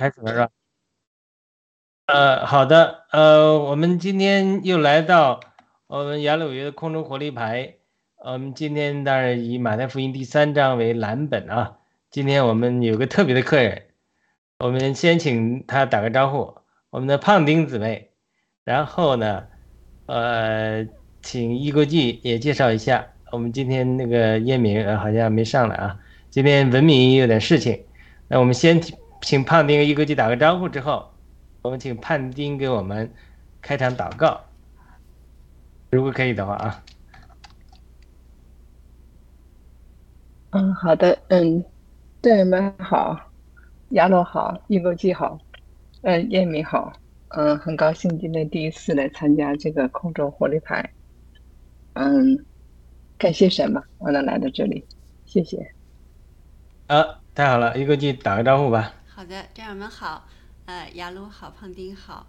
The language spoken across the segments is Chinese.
开始了是吧？呃，好的，呃，我们今天又来到我们雅鲁约的空中活力牌。我们今天当然以马太福音第三章为蓝本啊。今天我们有个特别的客人，我们先请他打个招呼，我们的胖丁姊妹。然后呢，呃，请易国际也介绍一下。我们今天那个叶明好像没上来啊，今天文明有点事情。那我们先请胖丁易国际打个招呼之后，我们请胖丁给我们开场祷告，如果可以的话啊。嗯，好的，嗯，队员们好，亚罗好，易国际好，嗯，叶明好，嗯，很高兴今天第一次来参加这个空中活力牌，嗯，感谢神吧，我能来到这里，谢谢。啊，太好了，易国际打个招呼吧。好的，战友们好，呃，亚鲁好，胖丁好，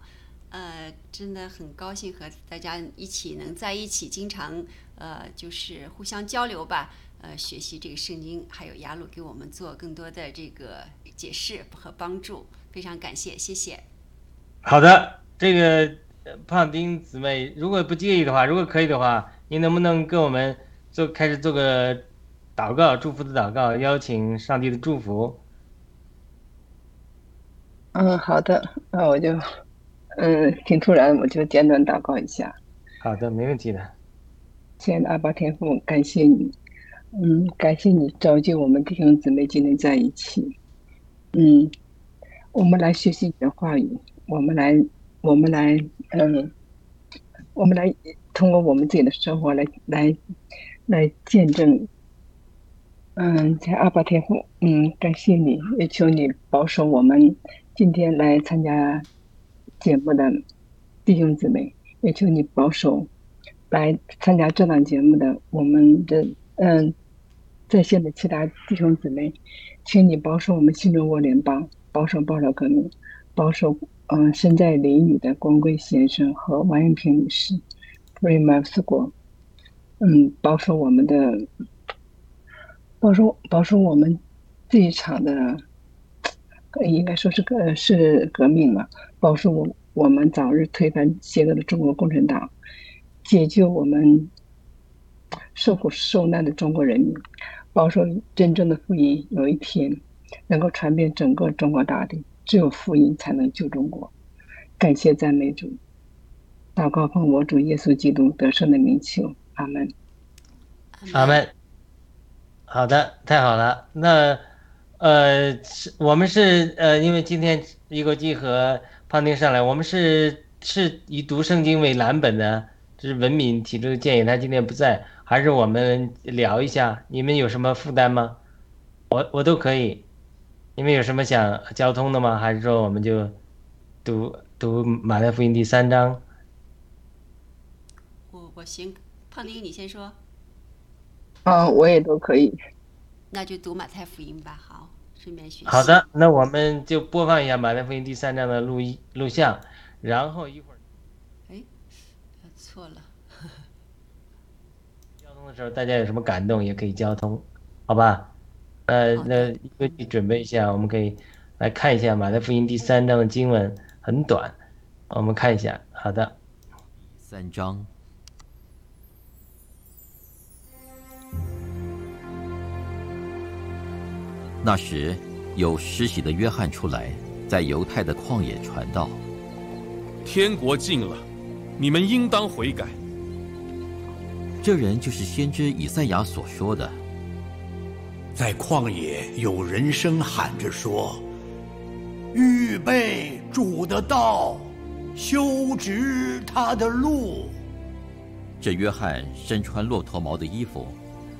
呃，真的很高兴和大家一起能在一起，经常呃就是互相交流吧。呃，学习这个圣经，还有雅鲁给我们做更多的这个解释和帮助，非常感谢，谢谢。好的，这个胖丁姊妹，如果不介意的话，如果可以的话，您能不能跟我们做开始做个祷告，祝福的祷告，邀请上帝的祝福。嗯，好的，那我就，嗯，挺突然，我就简短祷告一下。好的，没问题的。亲爱的阿爸天父，感谢你。嗯，感谢你召集我们弟兄姊妹今天在一起。嗯，我们来学习你的话语，我们来，我们来，嗯，我们来通过我们自己的生活来来来见证。嗯，在阿巴天父，嗯，感谢你，也求你保守我们今天来参加节目的弟兄姊妹，也求你保守来参加这档节目的我们的嗯。在线的其他弟兄姊妹，请你保守我们新中国联邦，保守报道革命，保守嗯身在淋雨的光贵先生和王艳平女士，Free m a s 国，嗯，保守我们的，保守保守我们这一场的，应该说是个是革命了，保守我我们早日推翻邪恶的中国共产党，解救我们受苦受难的中国人民。保守真正的福音有一天能够传遍整个中国大地，只有福音才能救中国。感谢赞美主，祷告奉我主耶稣基督得胜的名求，阿门。阿门。好的，太好了。那呃，是我们是呃，因为今天一国际和胖丁上来，我们是是以读圣经为蓝本的，这是文敏提出的建议，他今天不在。还是我们聊一下，你们有什么负担吗？我我都可以。你们有什么想交通的吗？还是说我们就读读马太福音第三章？我我行，胖丁你先说。嗯，我也都可以。那就读马太福音吧，好，顺便学习。好的，那我们就播放一下马太福音第三章的录音录像，然后一会儿。哎，错了。交通的时候大家有什么感动也可以交通，好吧？呃，那一个你准备一下，我们可以来看一下马太福音第三章的经文，很短，我们看一下。好的，三章。那时有施洗的约翰出来，在犹太的旷野传道：天国近了，你们应当悔改。这人就是先知以赛亚所说的，在旷野有人声喊着说：“预备主的道，修直他的路。”这约翰身穿骆驼毛的衣服，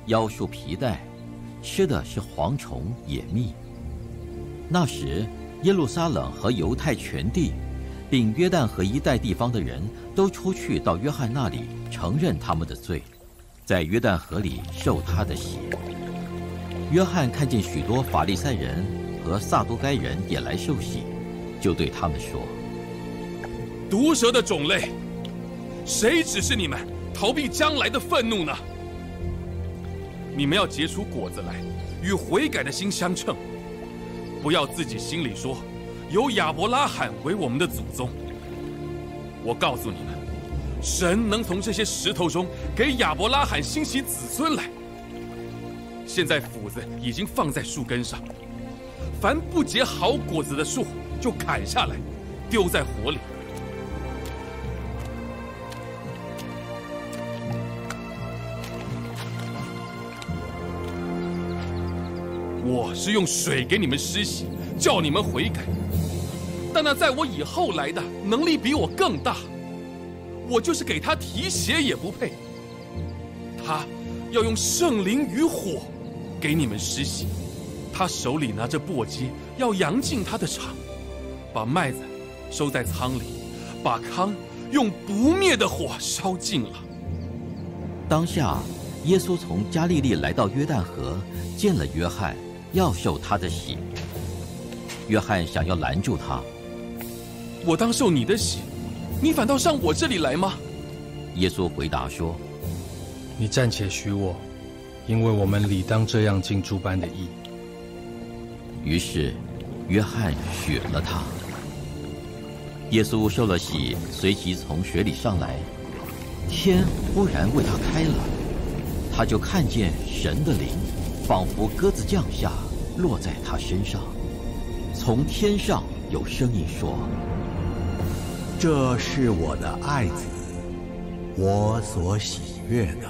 腰束皮带，吃的是蝗虫野蜜。那时，耶路撒冷和犹太全地，并约旦河一带地方的人都出去到约翰那里，承认他们的罪。在约旦河里受他的洗。约翰看见许多法利赛人和撒都该人也来受洗，就对他们说：“毒蛇的种类，谁指示你们逃避将来的愤怒呢？你们要结出果子来，与悔改的心相称。不要自己心里说：有亚伯拉罕为我们的祖宗。我告诉你们，神能从这些石头中给亚伯拉罕兴起子孙来。现在斧子已经放在树根上，凡不结好果子的树就砍下来，丢在火里。我是用水给你们施洗，叫你们悔改。但那在我以后来的能力比我更大，我就是给他提鞋也不配。他要用圣灵与火给你们施洗，他手里拿着簸箕，要扬进他的场，把麦子收在仓里，把糠用不灭的火烧尽了。当下，耶稣从加利利来到约旦河，见了约翰。要受他的洗，约翰想要拦住他。我当受你的洗，你反倒上我这里来吗？耶稣回答说：“你暂且许我，因为我们理当这样尽诸般的义。”于是，约翰许了他。耶稣受了洗，随即从水里上来，天忽然为他开了，他就看见神的灵。仿佛鸽子降下，落在他身上。从天上有声音说：“这是我的爱子，我所喜悦的。”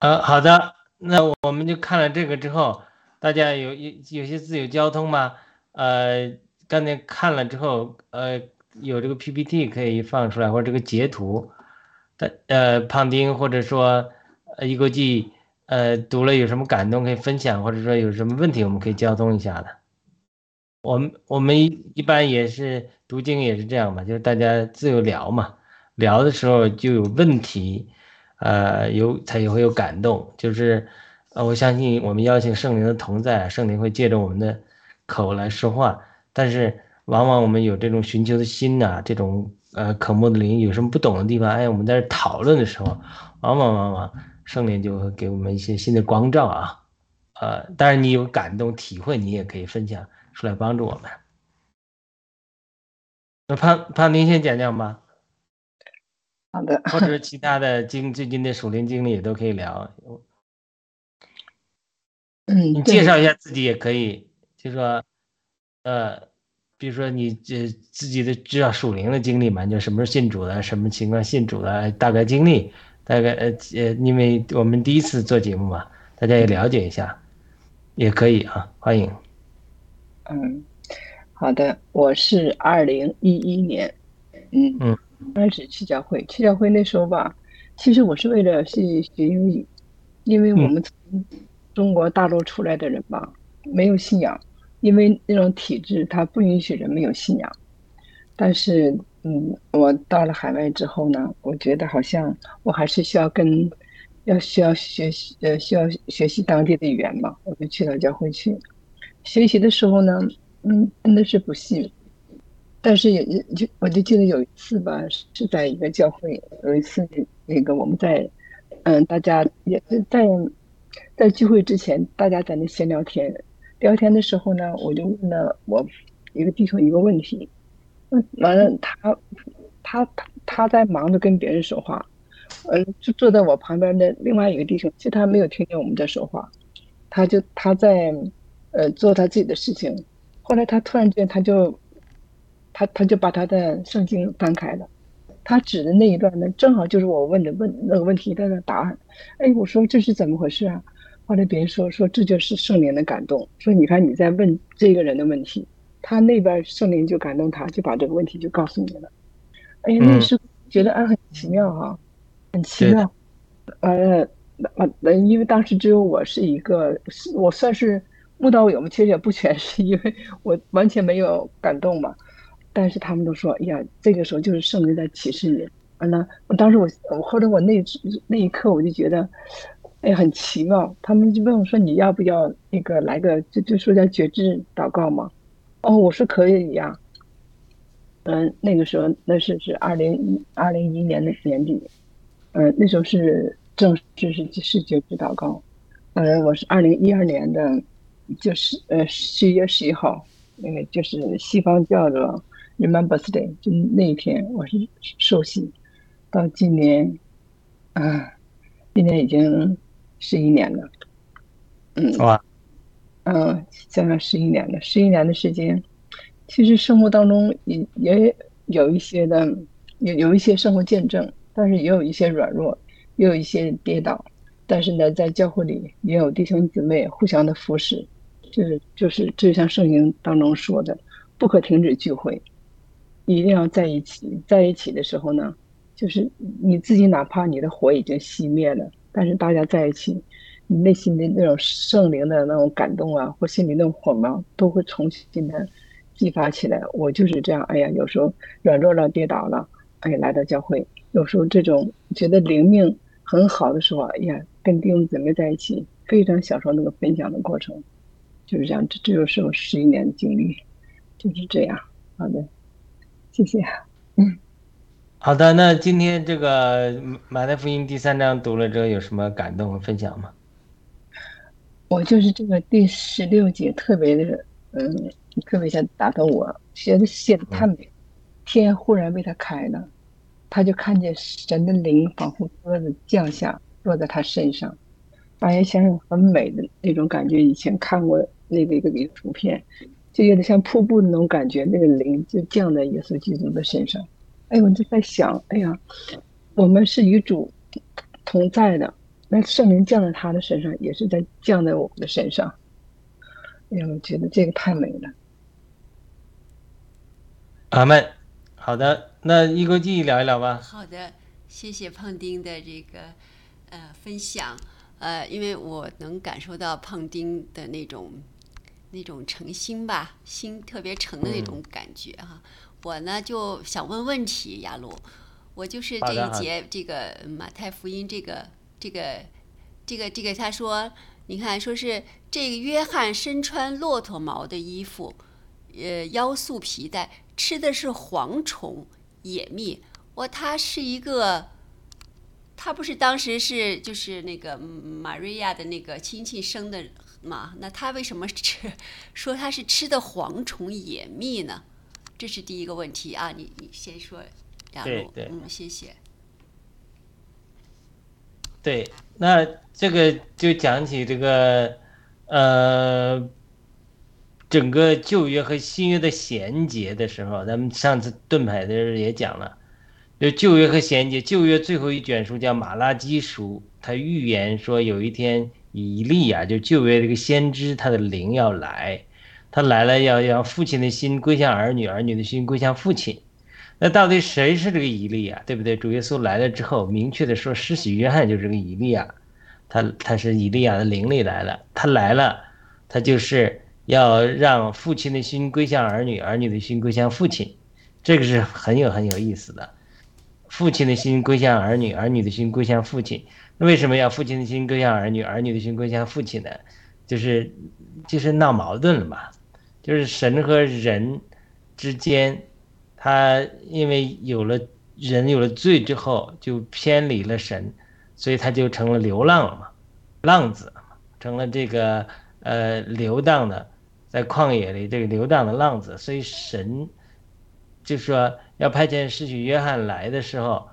呃，好的，那我们就看了这个之后，大家有有有些字有交通吗？呃，刚才看了之后，呃，有这个 PPT 可以放出来，或者这个截图，但呃，胖丁或者说呃一国际，呃，读了有什么感动可以分享，或者说有什么问题我们可以交通一下的。我们我们一般也是读经也是这样嘛，就是大家自由聊嘛，聊的时候就有问题，呃，有才也会有感动，就是呃，我相信我们邀请圣灵的同在，圣灵会借着我们的。口来说话，但是往往我们有这种寻求的心呐，这种呃渴慕的灵，有什么不懂的地方，哎，我们在这讨论的时候，往往往往圣灵就会给我们一些新的光照啊，呃，当然你有感动体会，你也可以分享出来帮助我们。那潘潘您先讲讲吧。好的。或者其他的经最近的属灵经历也都可以聊。嗯，你介绍一下自己也可以。就说，呃，比如说你这自己的知道属灵的经历嘛，就什么时候信主的，什么情况信主的，大概经历，大概呃呃，因为我们第一次做节目嘛，大家也了解一下，也可以啊，欢迎。嗯，好的，我是二零一一年，嗯嗯，开始去教会，去教会那时候吧，其实我是为了去学英语，因为我们从中国大陆出来的人吧，没有信仰。因为那种体制，它不允许人们有信仰。但是，嗯，我到了海外之后呢，我觉得好像我还是需要跟，要需要学习，呃，需要学习当地的语言嘛。我就去到教会去学习的时候呢，嗯，真的是不信。但是也就我就记得有一次吧，是在一个教会，有一次那个我们在，嗯，大家也在在聚会之前，大家在那闲聊天。聊天的时候呢，我就问了我一个弟兄一个问题，嗯，完了他他他他在忙着跟别人说话，嗯，就坐在我旁边的另外一个弟兄，其实他没有听见我们在说话，他就他在呃做他自己的事情，后来他突然间他就他他就把他的圣经翻开了，他指的那一段呢，正好就是我问的问那个问题的答案，哎，我说这是怎么回事啊？后来别人说说这就是圣灵的感动，说你看你在问这个人的问题，他那边圣灵就感动他，就把这个问题就告诉你了。哎呀，那是觉得啊很奇妙哈，很奇妙。呃，呃，因为当时只有我是一个，我算是悟道友嘛，其实也不全是，因为我完全没有感动嘛。但是他们都说，哎呀，这个时候就是圣灵在启示你。完了，我当时我我后来我那那一刻我就觉得。哎，很奇妙。他们就问我说：“你要不要那个来个，就就说叫绝志祷告嘛？”哦，我说可以呀。嗯，那个时候那是是二零一二零一年的年底，嗯，那时候是正式是是九指祷告，嗯，我是二零一二年的，就是呃十一月十一号，那个就是西方叫做 Remembrance Day，就那一天我是受洗，到今年，啊，今年已经十一年了，嗯，哇，嗯，将近十一年了，十一年的时间。其实生活当中也也有一些的，有有一些生活见证，但是也有一些软弱，也有一些跌倒。但是呢，在教会里也有弟兄姊妹互相的扶持，就是就是就像圣经当中说的，不可停止聚会，一定要在一起。在一起的时候呢，就是你自己哪怕你的火已经熄灭了，但是大家在一起，你内心的那种圣灵的那种感动啊，或心里那种火苗，都会重新的。激发起来，我就是这样。哎呀，有时候软弱了、跌倒了，哎，来到教会。有时候这种觉得灵命很好的时候，哎呀，跟弟兄姊妹在一起，非常享受那个分享的过程。就是这样，这这就是我十一年的经历，就是这样。好的，谢谢。嗯，好的。那今天这个马太福音第三章读了之后，有什么感动和分享吗？我就是这个第十六节特别的，嗯。特别想打动我，写的写的太美，天忽然为他开了，他就看见神的灵仿佛鸽子降下，落在他身上，发现先生很美的那种感觉。以前看过那个一个一个图片，就有点像瀑布的那种感觉，那个灵就降在耶稣基督的身上。哎，我就在想，哎呀，我们是与主同在的，那圣灵降在他的身上，也是在降在我们的身上。哎呀，我觉得这个太美了。阿门，好的，那一国记聊一聊吧。好的，谢谢胖丁的这个呃分享，呃，因为我能感受到胖丁的那种那种诚心吧，心特别诚的那种感觉哈。我呢就想问问题，雅鲁，我就是这一节这个马太福音这个这个这个这个他说，你看说是这个约翰身穿骆驼毛的衣服，呃，腰束皮带。吃的是蝗虫、野蜜。我，他是一个，他不是当时是就是那个玛瑞亚的那个亲戚生的嘛？那他为什么吃说他是吃的蝗虫、野蜜呢？这是第一个问题啊！你你先说，杨璐，嗯，谢谢。对，那这个就讲起这个，呃。整个旧约和新约的衔接的时候，咱们上次盾牌的时候也讲了，就旧约和衔接。旧约最后一卷书叫马拉基书，他预言说有一天以利亚就旧约这个先知，他的灵要来，他来了要让父亲的心归向儿女，儿女的心归向父亲。那到底谁是这个以利亚，对不对？主耶稣来了之后，明确的说，施洗约翰就是个以利亚，他他是以利亚的灵力来了，他来了，他就是。要让父亲的心归向儿女，儿女的心归向父亲，这个是很有很有意思的。父亲的心归向儿女，儿女的心归向父亲。那为什么要父亲的心归向儿女，儿女的心归向父亲呢？就是就是闹矛盾了嘛。就是神和人之间，他因为有了人有了罪之后，就偏离了神，所以他就成了流浪了嘛，浪子成了这个呃流荡的。在旷野里，这个流荡的浪子，所以神就说要派遣使徒约翰来的时候，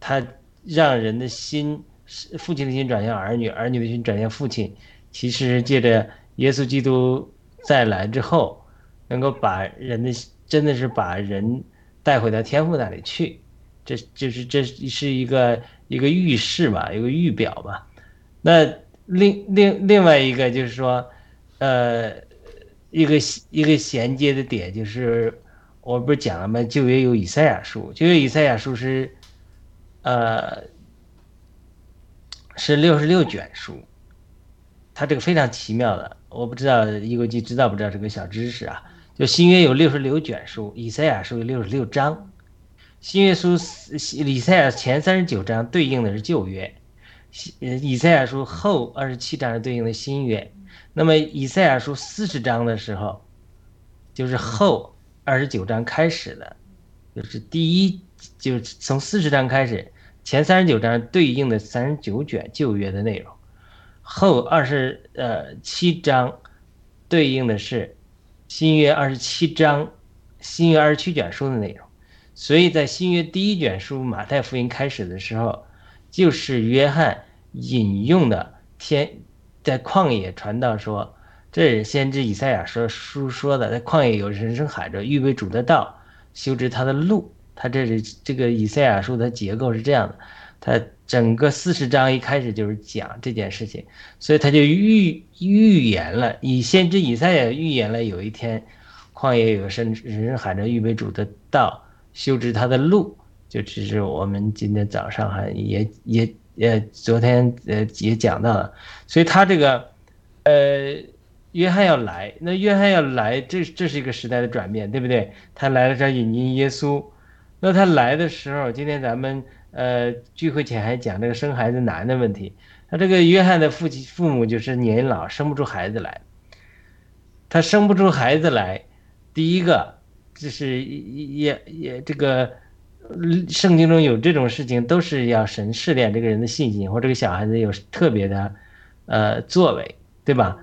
他让人的心是，父亲的心转向儿女，儿女的心转向父亲。其实借着耶稣基督再来之后，能够把人的真的是把人带回到天父那里去，这就是这是一个一个预示吧，一个预表吧。那另另另外一个就是说，呃。一个一个衔接的点就是，我不是讲了吗？旧约有以赛亚书，旧约以赛亚书是，呃，是六十六卷书，它这个非常奇妙的，我不知道一国际知道不知道这个小知识啊？就新约有六十六卷书，以赛亚书有六十六章，新约书以赛亚前三十九章对应的是旧约，以赛亚书后二十七章是对应的新约。那么以赛亚书四十章的时候，就是后二十九章开始的，就是第一，就是从四十章开始，前三十九章对应的三十九卷旧约的内容，后二十呃七章对应的是新约二十七章，新约二十七卷书的内容。所以在新约第一卷书马太福音开始的时候，就是约翰引用的天在旷野传道说。这是先知以赛亚说书说的，在旷野有人声喊着预备主的道，修直他的路。他这是这个以赛亚书的结构是这样的，他整个四十章一开始就是讲这件事情，所以他就预预言了，以先知以赛亚预言了有一天，旷野有声人声喊着预备主的道，修直他的路。就只是我们今天早上还也也也昨天呃也讲到了，所以他这个呃。约翰要来，那约翰要来，这这是一个时代的转变，对不对？他来了这引进耶稣，那他来的时候，今天咱们呃聚会前还讲这个生孩子难的问题。他这个约翰的父亲父母就是年老，生不出孩子来。他生不出孩子来，第一个就是也也这个圣经中有这种事情，都是要神试炼这个人的信心，或这个小孩子有特别的呃作为，对吧？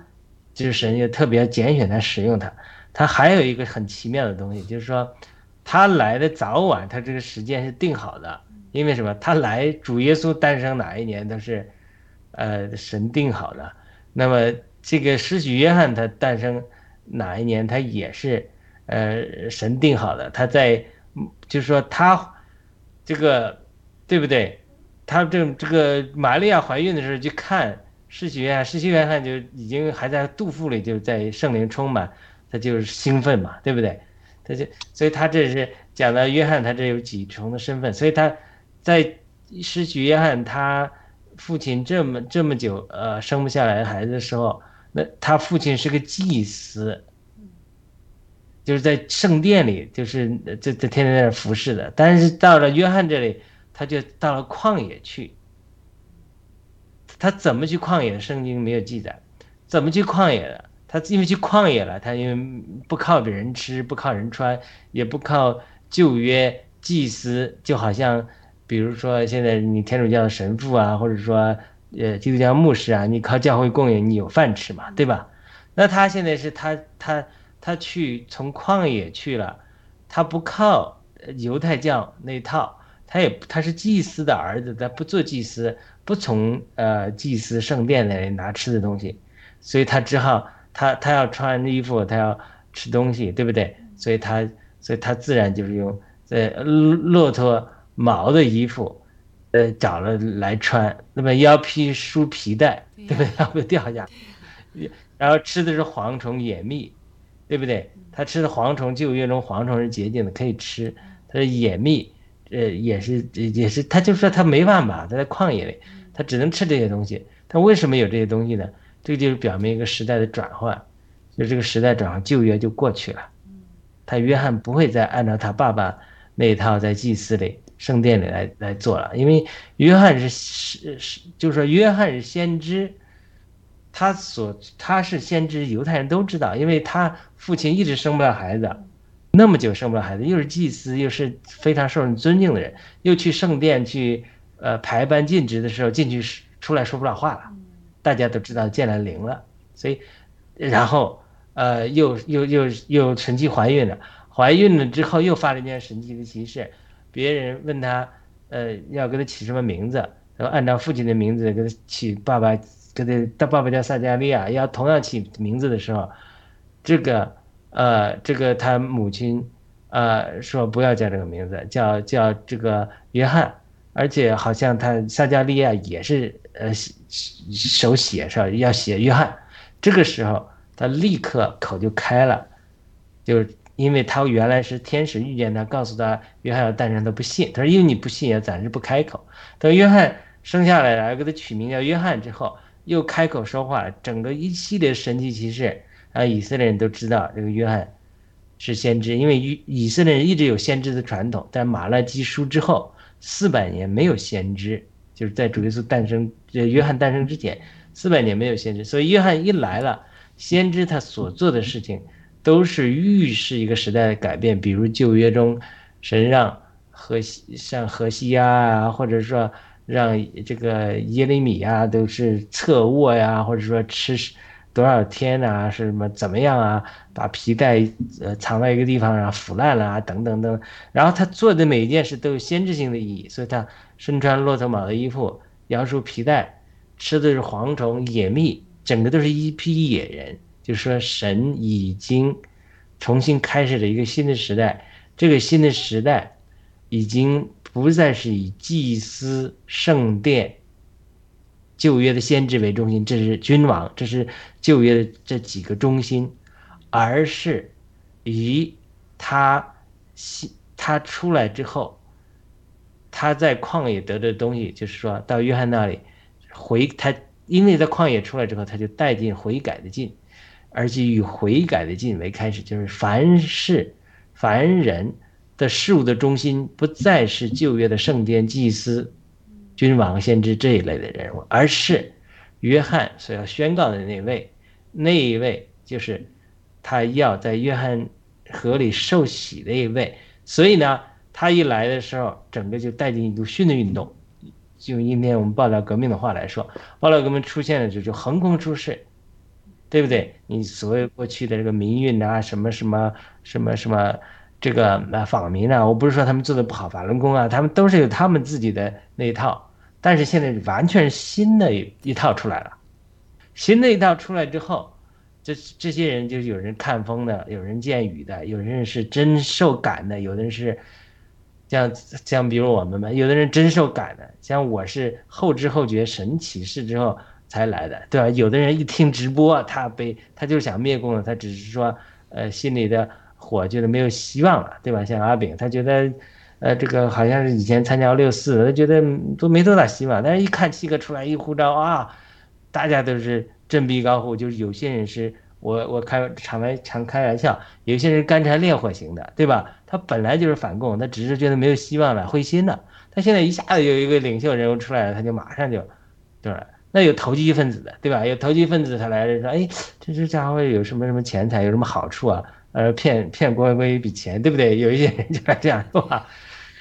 就是神也特别拣选他使用他，他还有一个很奇妙的东西，就是说，他来的早晚，他这个时间是定好的，因为什么？他来主耶稣诞生哪一年都是，呃，神定好的。那么这个施洗约翰他诞生哪一年，他也是，呃，神定好的。他在，就是说他，这个，对不对？他这这个玛利亚怀孕的时候去看。世袭约翰，世袭约翰就已经还在肚腹里，就在圣灵充满，他就是兴奋嘛，对不对？他就，所以他这是讲到约翰，他这有几重的身份，所以他在失去约翰他父亲这么这么久，呃，生不下来孩子的时候，那他父亲是个祭司，就是在圣殿里，就是这这天天在那服侍的，但是到了约翰这里，他就到了旷野去。他怎么去旷野？圣经没有记载，怎么去旷野的？他因为去旷野了，他因为不靠别人吃，不靠人穿，也不靠旧约祭司，就好像，比如说现在你天主教的神父啊，或者说呃基督教牧师啊，你靠教会供应，你有饭吃嘛，对吧？那他现在是他他他去从旷野去了，他不靠犹太教那套，他也他是祭司的儿子，他不做祭司。不从呃祭司圣殿那里拿吃的东西，所以他只好他他要穿衣服，他要吃东西，对不对？所以他所以他自然就是用呃骆驼毛的衣服，呃找了来穿，那么腰披书皮带，对不对？要不掉下，然后吃的是蝗虫野蜜，对不对？他吃的蝗虫，旧约中蝗虫是洁净的，可以吃。他的野蜜，呃也是也是，他就说他没办法，他在旷野里。他只能吃这些东西，他为什么有这些东西呢？这个就是表明一个时代的转换，就这个时代转换，旧约就过去了。他约翰不会再按照他爸爸那一套在祭祀里、圣殿里来来做了，因为约翰是是是，就是说约翰是先知，他所他是先知，犹太人都知道，因为他父亲一直生不了孩子，那么久生不了孩子，又是祭司，又是非常受人尊敬的人，又去圣殿去。呃，排班尽职的时候进去出来说不了话了，大家都知道见了灵了，所以，然后呃，又又又又神奇怀孕了，怀孕了之后又发了一件神奇的奇事，别人问他，呃，要给他起什么名字，然后按照父亲的名字给他起爸爸，给他他爸爸叫萨加利亚，要同样起名字的时候，这个呃，这个他母亲呃说不要叫这个名字，叫叫这个约翰。而且好像他萨加利亚也是呃手写上要写约翰，这个时候他立刻口就开了，就是因为他原来是天使遇见他，告诉他约翰要诞生，他不信，他说因为你不信，也暂时不开口。等约翰生下来了，给他取名叫约翰之后，又开口说话，整个一系列神奇奇事，啊，以色列人都知道这个约翰是先知，因为以以色列人一直有先知的传统，在马拉基书之后。四百年没有先知，就是在主耶稣诞生、呃约翰诞生之前，四百年没有先知。所以约翰一来了，先知他所做的事情，都是预示一个时代的改变。比如旧约中，神让河西像河西啊，或者说让这个耶利米啊都是侧卧呀，或者说吃多少天啊，是什么怎么样啊？把皮带呃藏在一个地方，然后腐烂了啊，等等等。然后他做的每一件事都有先知性的意义，所以他身穿骆驼毛的衣服，摇束皮带，吃的是蝗虫野蜜，整个都是一批野人。就是说，神已经重新开始了一个新的时代。这个新的时代已经不再是以祭司、圣殿、旧约的先知为中心，这是君王，这是旧约的这几个中心，而是以他新他出来之后，他在旷野得的东西，就是说到约翰那里回他，因为在旷野出来之后，他就带进悔改的劲。而且以悔改的劲为开始，就是凡事、凡人的事物的中心，不再是旧约的圣殿、祭司、君王、先知这一类的人物，而是约翰所要宣告的那位，那一位就是他要在约翰河里受洗的一位。所以呢，他一来的时候，整个就带进一股新的运动。就用今天我们报道革命的话来说，报道革命出现了就就横空出世。对不对？你所谓过去的这个民运啊，什么什么什么什么，这个呃访民啊，我不是说他们做的不好，法轮功啊，他们都是有他们自己的那一套。但是现在完全是新的一套出来了，新的一套出来之后，这这些人就是有人看风的，有人见雨的，有人是真受感的，有的人是像像比如我们嘛，有的人真受感的，像我是后知后觉，神启示之后。才来的，对吧？有的人一听直播，他被他就想灭共了，他只是说，呃，心里的火觉得没有希望了，对吧？像阿炳，他觉得，呃，这个好像是以前参加六四，他觉得都没多大希望。但是一看七哥出来一呼召啊，大家都是振臂高呼。就是有些人是我我开常玩常开玩笑，有些人干柴烈火型的，对吧？他本来就是反共，他只是觉得没有希望了，灰心了。他现在一下子有一个领袖人物出来了，他就马上就，对吧？那有投机分子的，对吧？有投机分子，他来说，哎，这这家伙有什么什么钱财，有什么好处啊？呃，骗骗郭文贵一笔钱，对不对？有一些人就来这样说话，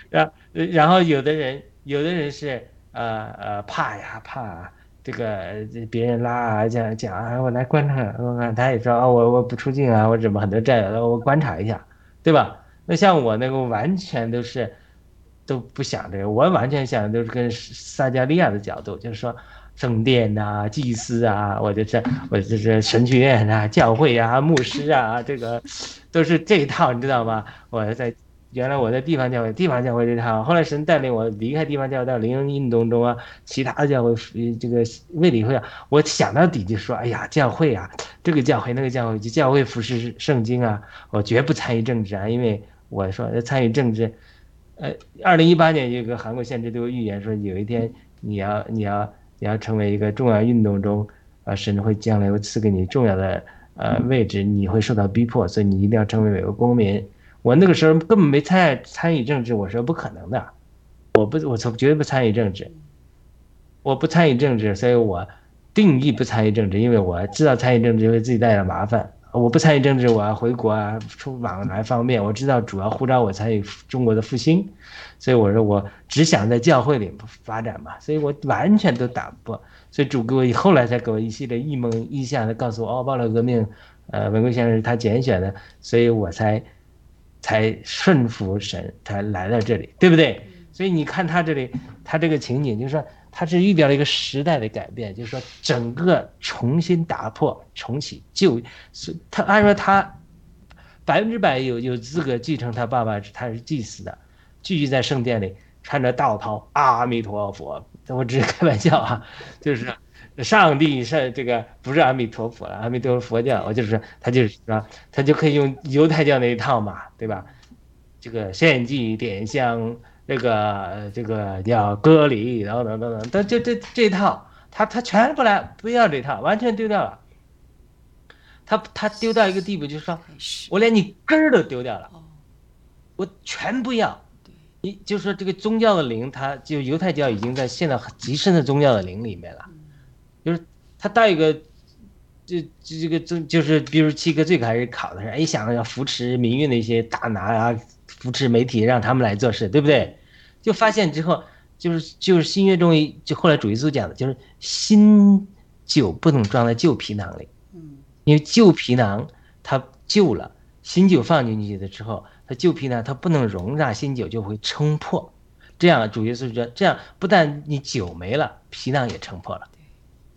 然然后有的人，有的人是呃呃怕呀怕这个别人拉啊讲讲啊，我来观察，我看他也说啊，我我不出镜啊，我怎么很多债，我观察一下，对吧？那像我那个完全都是都不想这个，我完全想都是跟撒加利亚的角度，就是说。圣殿呐，祭司啊，我就是我就是神学院啊，教会啊，牧师啊，这个都是这一套，你知道吗？我在原来我在地方教会，地方教会这套，后来神带领我离开地方教会到灵恩运动中啊，其他的教会，这个卫理会啊，我想到底就说，哎呀，教会啊，这个教会那个教会，就教会服侍圣经啊，我绝不参与政治啊，因为我说参与政治，呃，二零一八年有个韩国先知对我预言说，有一天你要你要。你要成为一个重要运动中，啊，神会将来会赐给你重要的呃位置，你会受到逼迫，所以你一定要成为美国公民。我那个时候根本没参参与政治，我说不可能的，我不，我从绝对不参与政治，我不参与政治，所以我定义不参与政治，因为我知道参与政治会自己带来麻烦。我不参与政治，我要回国啊，出往来方便。我知道主要呼召我参与中国的复兴，所以我说我只想在教会里发展嘛，所以我完全都打不。所以主给我后来才给我一系列异梦异象的告诉我，哦，暴乱革命，呃，文贵先生是他拣选的，所以我才才顺服神，才来到这里，对不对？所以你看他这里，他这个情景就是说。它是预表了一个时代的改变，就是说整个重新打破、重启就。是他按说他百分之百有有资格继承他爸爸，他是祭司的，继续在圣殿里穿着道袍。阿弥陀佛，我只是开玩笑啊，就是上帝是这个不是阿弥陀佛了，阿弥陀佛教，我就是他就是说他就可以用犹太教那一套嘛，对吧？这个献祭点香。这个这个叫割礼，然后等等等，但就这这套，他他全不来，不要这套，完全丢掉了。他他丢到一个地步，就是说，我连你根儿都丢掉了，我全不要。你就是说这个宗教的灵，他就犹太教已经在陷到极深的宗教的灵里面了。就是他到一个，这这这个宗就是，比如七哥最开始考的时候，哎，想要扶持民运的一些大拿啊。扶持媒体，让他们来做事，对不对？就发现之后，就是就是新约中就后来主耶稣讲的，就是新酒不能装在旧皮囊里，嗯因为旧皮囊它旧了，新酒放进去的之后，它旧皮囊它不能容纳新酒，就会撑破。这样主耶稣说，这样不但你酒没了，皮囊也撑破了。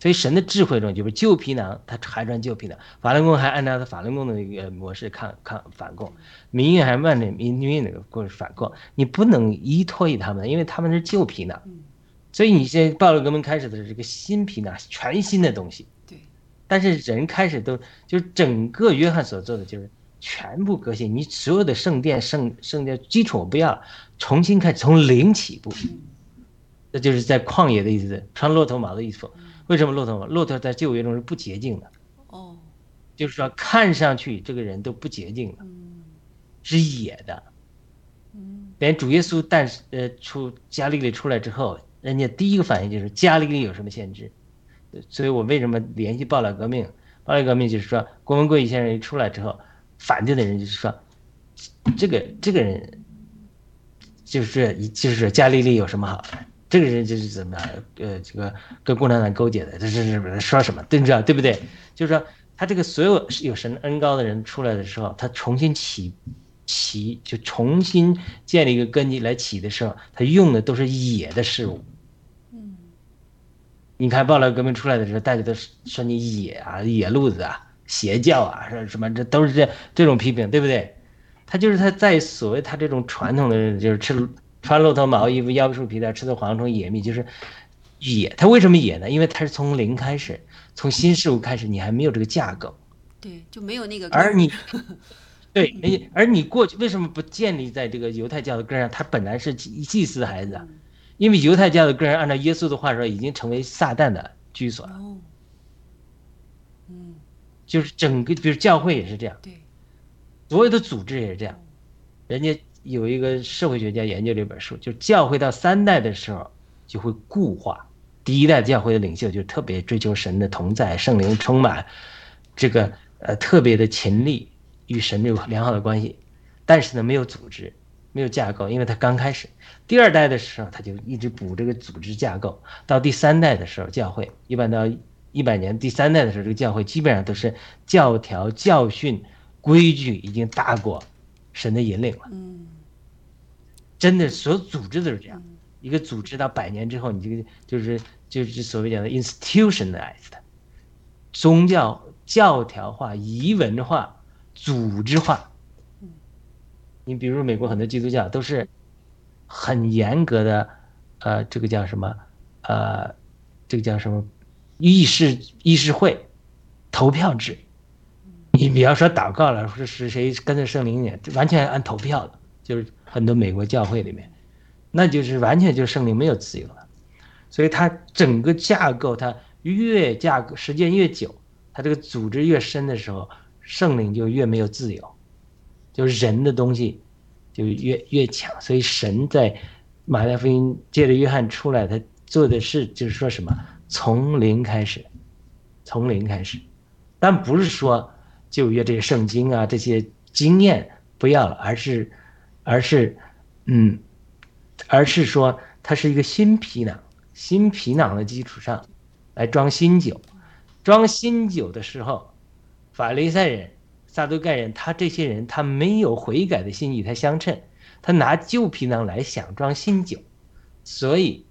所以神的智慧中就是旧皮囊，它还穿旧皮囊。法轮功还按照他法轮功的一个模式抗抗反共，民运还按照民民运那个过反共。你不能依托于他们，因为他们是旧皮囊。所以你现在暴力革命开始的是这个新皮囊，全新的东西。对，但是人开始都就是整个约翰所做的就是全部革新，你所有的圣殿圣圣殿基础我不要了，重新开始从零起步。那就是在旷野的意思，穿骆驼毛的意思。为什么骆驼毛？骆驼在旧约中是不洁净的，哦，就是说看上去这个人都不洁净的，嗯是野的。嗯连主耶稣诞呃出加利利出来之后，人家第一个反应就是加利利有什么限制？所以我为什么联系暴乱革命？暴乱革命就是说，郭文贵先生一出来之后，反对的人就是说，这个这个人就是就是加利利有什么好的？这个人就是怎么？样呃这个跟共产党勾结的，这这这说什么？对不对？对不对？就是说他这个所有有神恩高的人出来的时候，他重新起起就重新建立一个根基来起的时候，他用的都是野的事物。嗯你看暴乱革命出来的时候，大家都说你野啊、野路子啊、邪教啊，说什么？这都是这这种批评，对不对？他就是他在所谓他这种传统的人，就是吃穿骆驼毛衣服、腰束皮带、吃的蝗虫、野蜜，就是野。他为什么野呢？因为他是从零开始，从新事物开始，你还没有这个架构。对，就没有那个而你，对，而而你过去为什么不建立在这个犹太教的根上？他本来是祭祭司的孩子啊，因为犹太教的根按照耶稣的话说，已经成为撒旦的居所了。哦，嗯，就是整个，比如教会也是这样，对，所有的组织也是这样。人家有一个社会学家研究这本书，就教会到三代的时候就会固化。第一代教会的领袖就特别追求神的同在，圣灵充满，这个呃特别的勤力，与神有良好的关系，但是呢没有组织，没有架构，因为他刚开始。第二代的时候他就一直补这个组织架构，到第三代的时候，教会一般到一百年第三代的时候，这个教会基本上都是教条、教训、规矩已经大过神的引领了。真的，所有组织都是这样。一个组织到百年之后，你这个就是就是所谓讲的 institutionalized，宗教教条化、仪文化、组织化。你比如美国很多基督教都是很严格的，呃，这个叫什么？呃，这个叫什么？议事议事会投票制。你比方说祷告了，说是谁跟着圣灵呢？完全按投票的，就是很多美国教会里面，那就是完全就是圣灵没有自由了。所以它整个架构，它越架构时间越久，它这个组织越深的时候，圣灵就越没有自由，就是人的东西就越越强。所以神在马太福音借着约翰出来，他做的事就是说什么？从零开始，从零开始，但不是说旧约这些圣经啊这些经验不要了，而是而是嗯，而是说它是一个新皮囊，新皮囊的基础上来装新酒。装新酒的时候，法利赛人、撒都盖人，他这些人他没有悔改的心与他相称，他拿旧皮囊来想装新酒，所以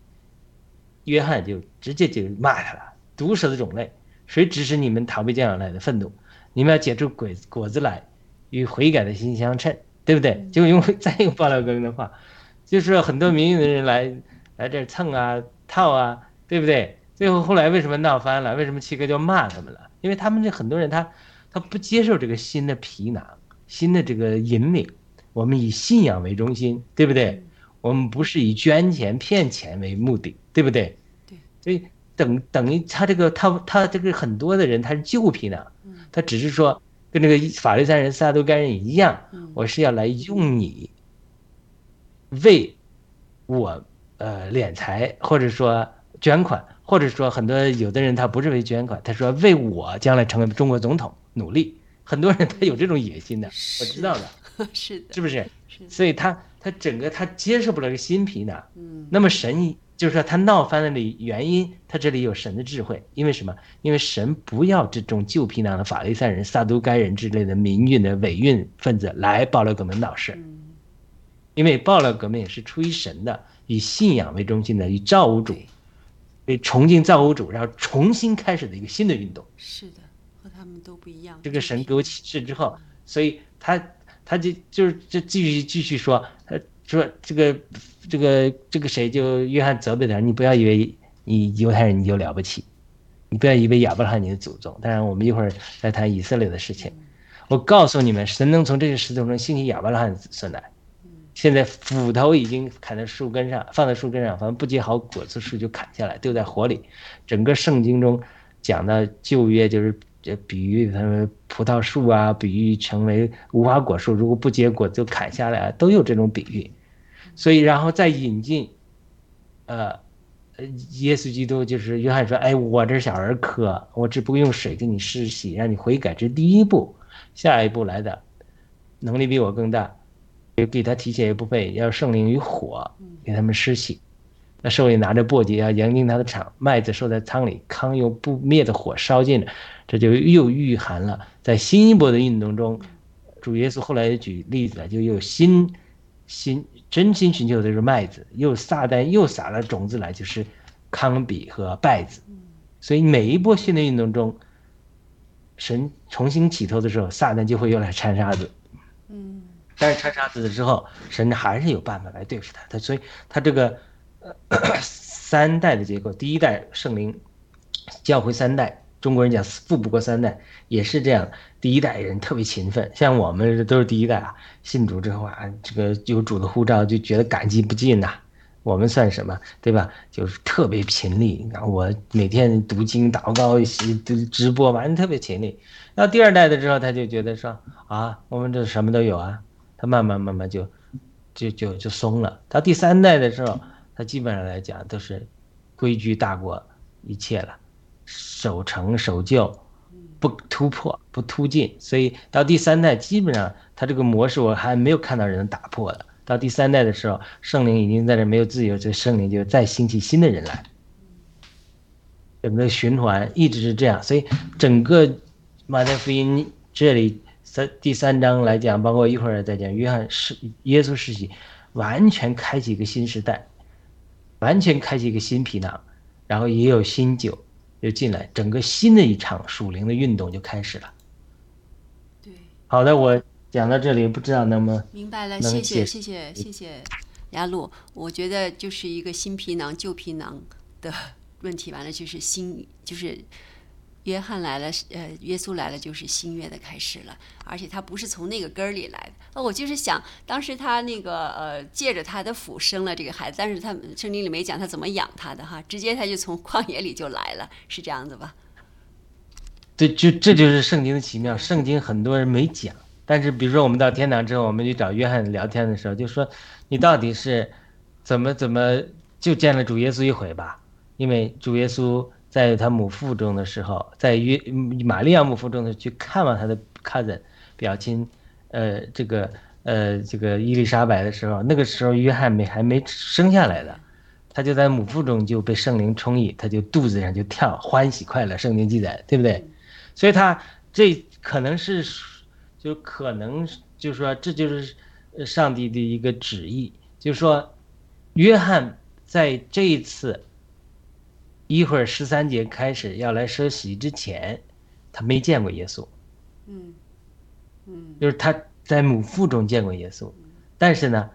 约翰就直接就骂他了：毒蛇的种类，谁指使你们逃避降下来的愤怒？你们要结出果果子来，与悔改的心相称，对不对？就用再用爆料革命的话，就是很多民运的人来来这儿蹭啊、套啊，对不对？最后后来为什么闹翻了？为什么七哥就骂他们了？因为他们这很多人他他不接受这个新的皮囊、新的这个引领。我们以信仰为中心，对不对？我们不是以捐钱骗钱为目的，对不对？对。所以等等于他这个他他这个很多的人他是旧皮囊，他只是说跟这个法利赛人、撒都该人一样，我是要来用你为我呃敛财，或者说捐款，或者说很多有的人他不是为捐款，他说为我将来成为中国总统努力，很多人他有这种野心的，我知道的，是的，是不是？是，所以他他整个他接受不了这个新皮囊。嗯，那么神就是说他闹翻了的原因，他这里有神的智慧，因为什么？因为神不要这种旧皮囊的法利赛人、撒都该人之类的民运的伪运分子来爆料革命闹事，嗯，因为爆料革命是出于神的，以信仰为中心的，以造物主。为崇敬造物主，然后重新开始的一个新的运动。是的，和他们都不一样。这个神给我启示之后，所以他他就就是这继续继续说，他说这个这个这个谁就约翰责备他，你不要以为你犹太人你就了不起，你不要以为亚伯拉罕你的祖宗。当然，我们一会儿再谈以色列的事情。我告诉你们，神能从这些石头中兴起亚伯拉罕的子孙来。现在斧头已经砍在树根上，放在树根上，反正不结好果子树就砍下来，丢在火里。整个圣经中讲到旧约就是这比喻他们葡萄树啊，比喻成为无花果树，如果不结果就砍下来，都有这种比喻。所以然后再引进，呃，耶稣基督就是约翰说：“哎，我这小儿科，我只不过用水给你施洗，让你悔改，这第一步。下一步来的能力比我更大。”给他提前一部分，要圣灵与火给他们施洗。那手里拿着簸箕要扬进他的场，麦子收在仓里，糠用不灭的火烧尽了，这就又蕴含了在新一波的运动中，主耶稣后来举例子了，就有新新真心寻求的是麦子，又撒旦又撒了种子来，就是糠比和稗子。所以每一波新的运动中，神重新起头的时候，撒旦就会又来掺沙子。嗯。但是掺沙子之后，神还是有办法来对付他。他所以他这个呃 三代的结构，第一代圣灵教会三代，中国人讲富不过三代，也是这样。第一代人特别勤奋，像我们都是第一代啊，信主之后啊，这个有主的护照就觉得感激不尽呐。我们算什么，对吧？就是特别勤力。然后我每天读经、祷告、直直播，反正特别勤力。到第二代的时候，他就觉得说啊，我们这什么都有啊。他慢慢慢慢就，就就就松了。到第三代的时候，他基本上来讲都是规矩大过一切了，守成守旧，不突破不突进。所以到第三代，基本上他这个模式我还没有看到人打破的。到第三代的时候，圣灵已经在这没有自由，这圣灵就再兴起新的人来，整个循环一直是这样。所以整个马太福音这里。三第三章来讲，包括一会儿再讲，约翰是耶稣世纪，完全开启一个新时代，完全开启一个新皮囊，然后也有新酒又进来，整个新的一场属灵的运动就开始了。对，好的，我讲到这里，不知道能不能明白了，谢谢谢谢谢谢雅鲁，我觉得就是一个新皮囊旧皮囊的问题，完了就是新就是。约翰来了，呃，耶稣来了，就是新约的开始了，而且他不是从那个根儿里来的。那我就是想，当时他那个呃，借着他的腹生了这个孩子，但是他圣经里没讲他怎么养他的哈，直接他就从旷野里就来了，是这样子吧？对，就这就是圣经的奇妙。圣经很多人没讲，但是比如说我们到天堂之后，我们去找约翰聊天的时候，就说你到底是怎么怎么就见了主耶稣一回吧？因为主耶稣。在他母腹中的时候，在约玛利亚母腹中的去看望他的 cousin 表亲，呃，这个呃这个伊丽莎白的时候，那个时候约翰没还没生下来的，他就在母腹中就被圣灵充溢，他就肚子上就跳欢喜快乐，圣经记载对不对？所以他这可能是就可能就是说这就是上帝的一个旨意，就是说约翰在这一次。一会儿十三节开始要来设洗之前，他没见过耶稣，嗯，嗯，就是他在母腹中见过耶稣，但是呢，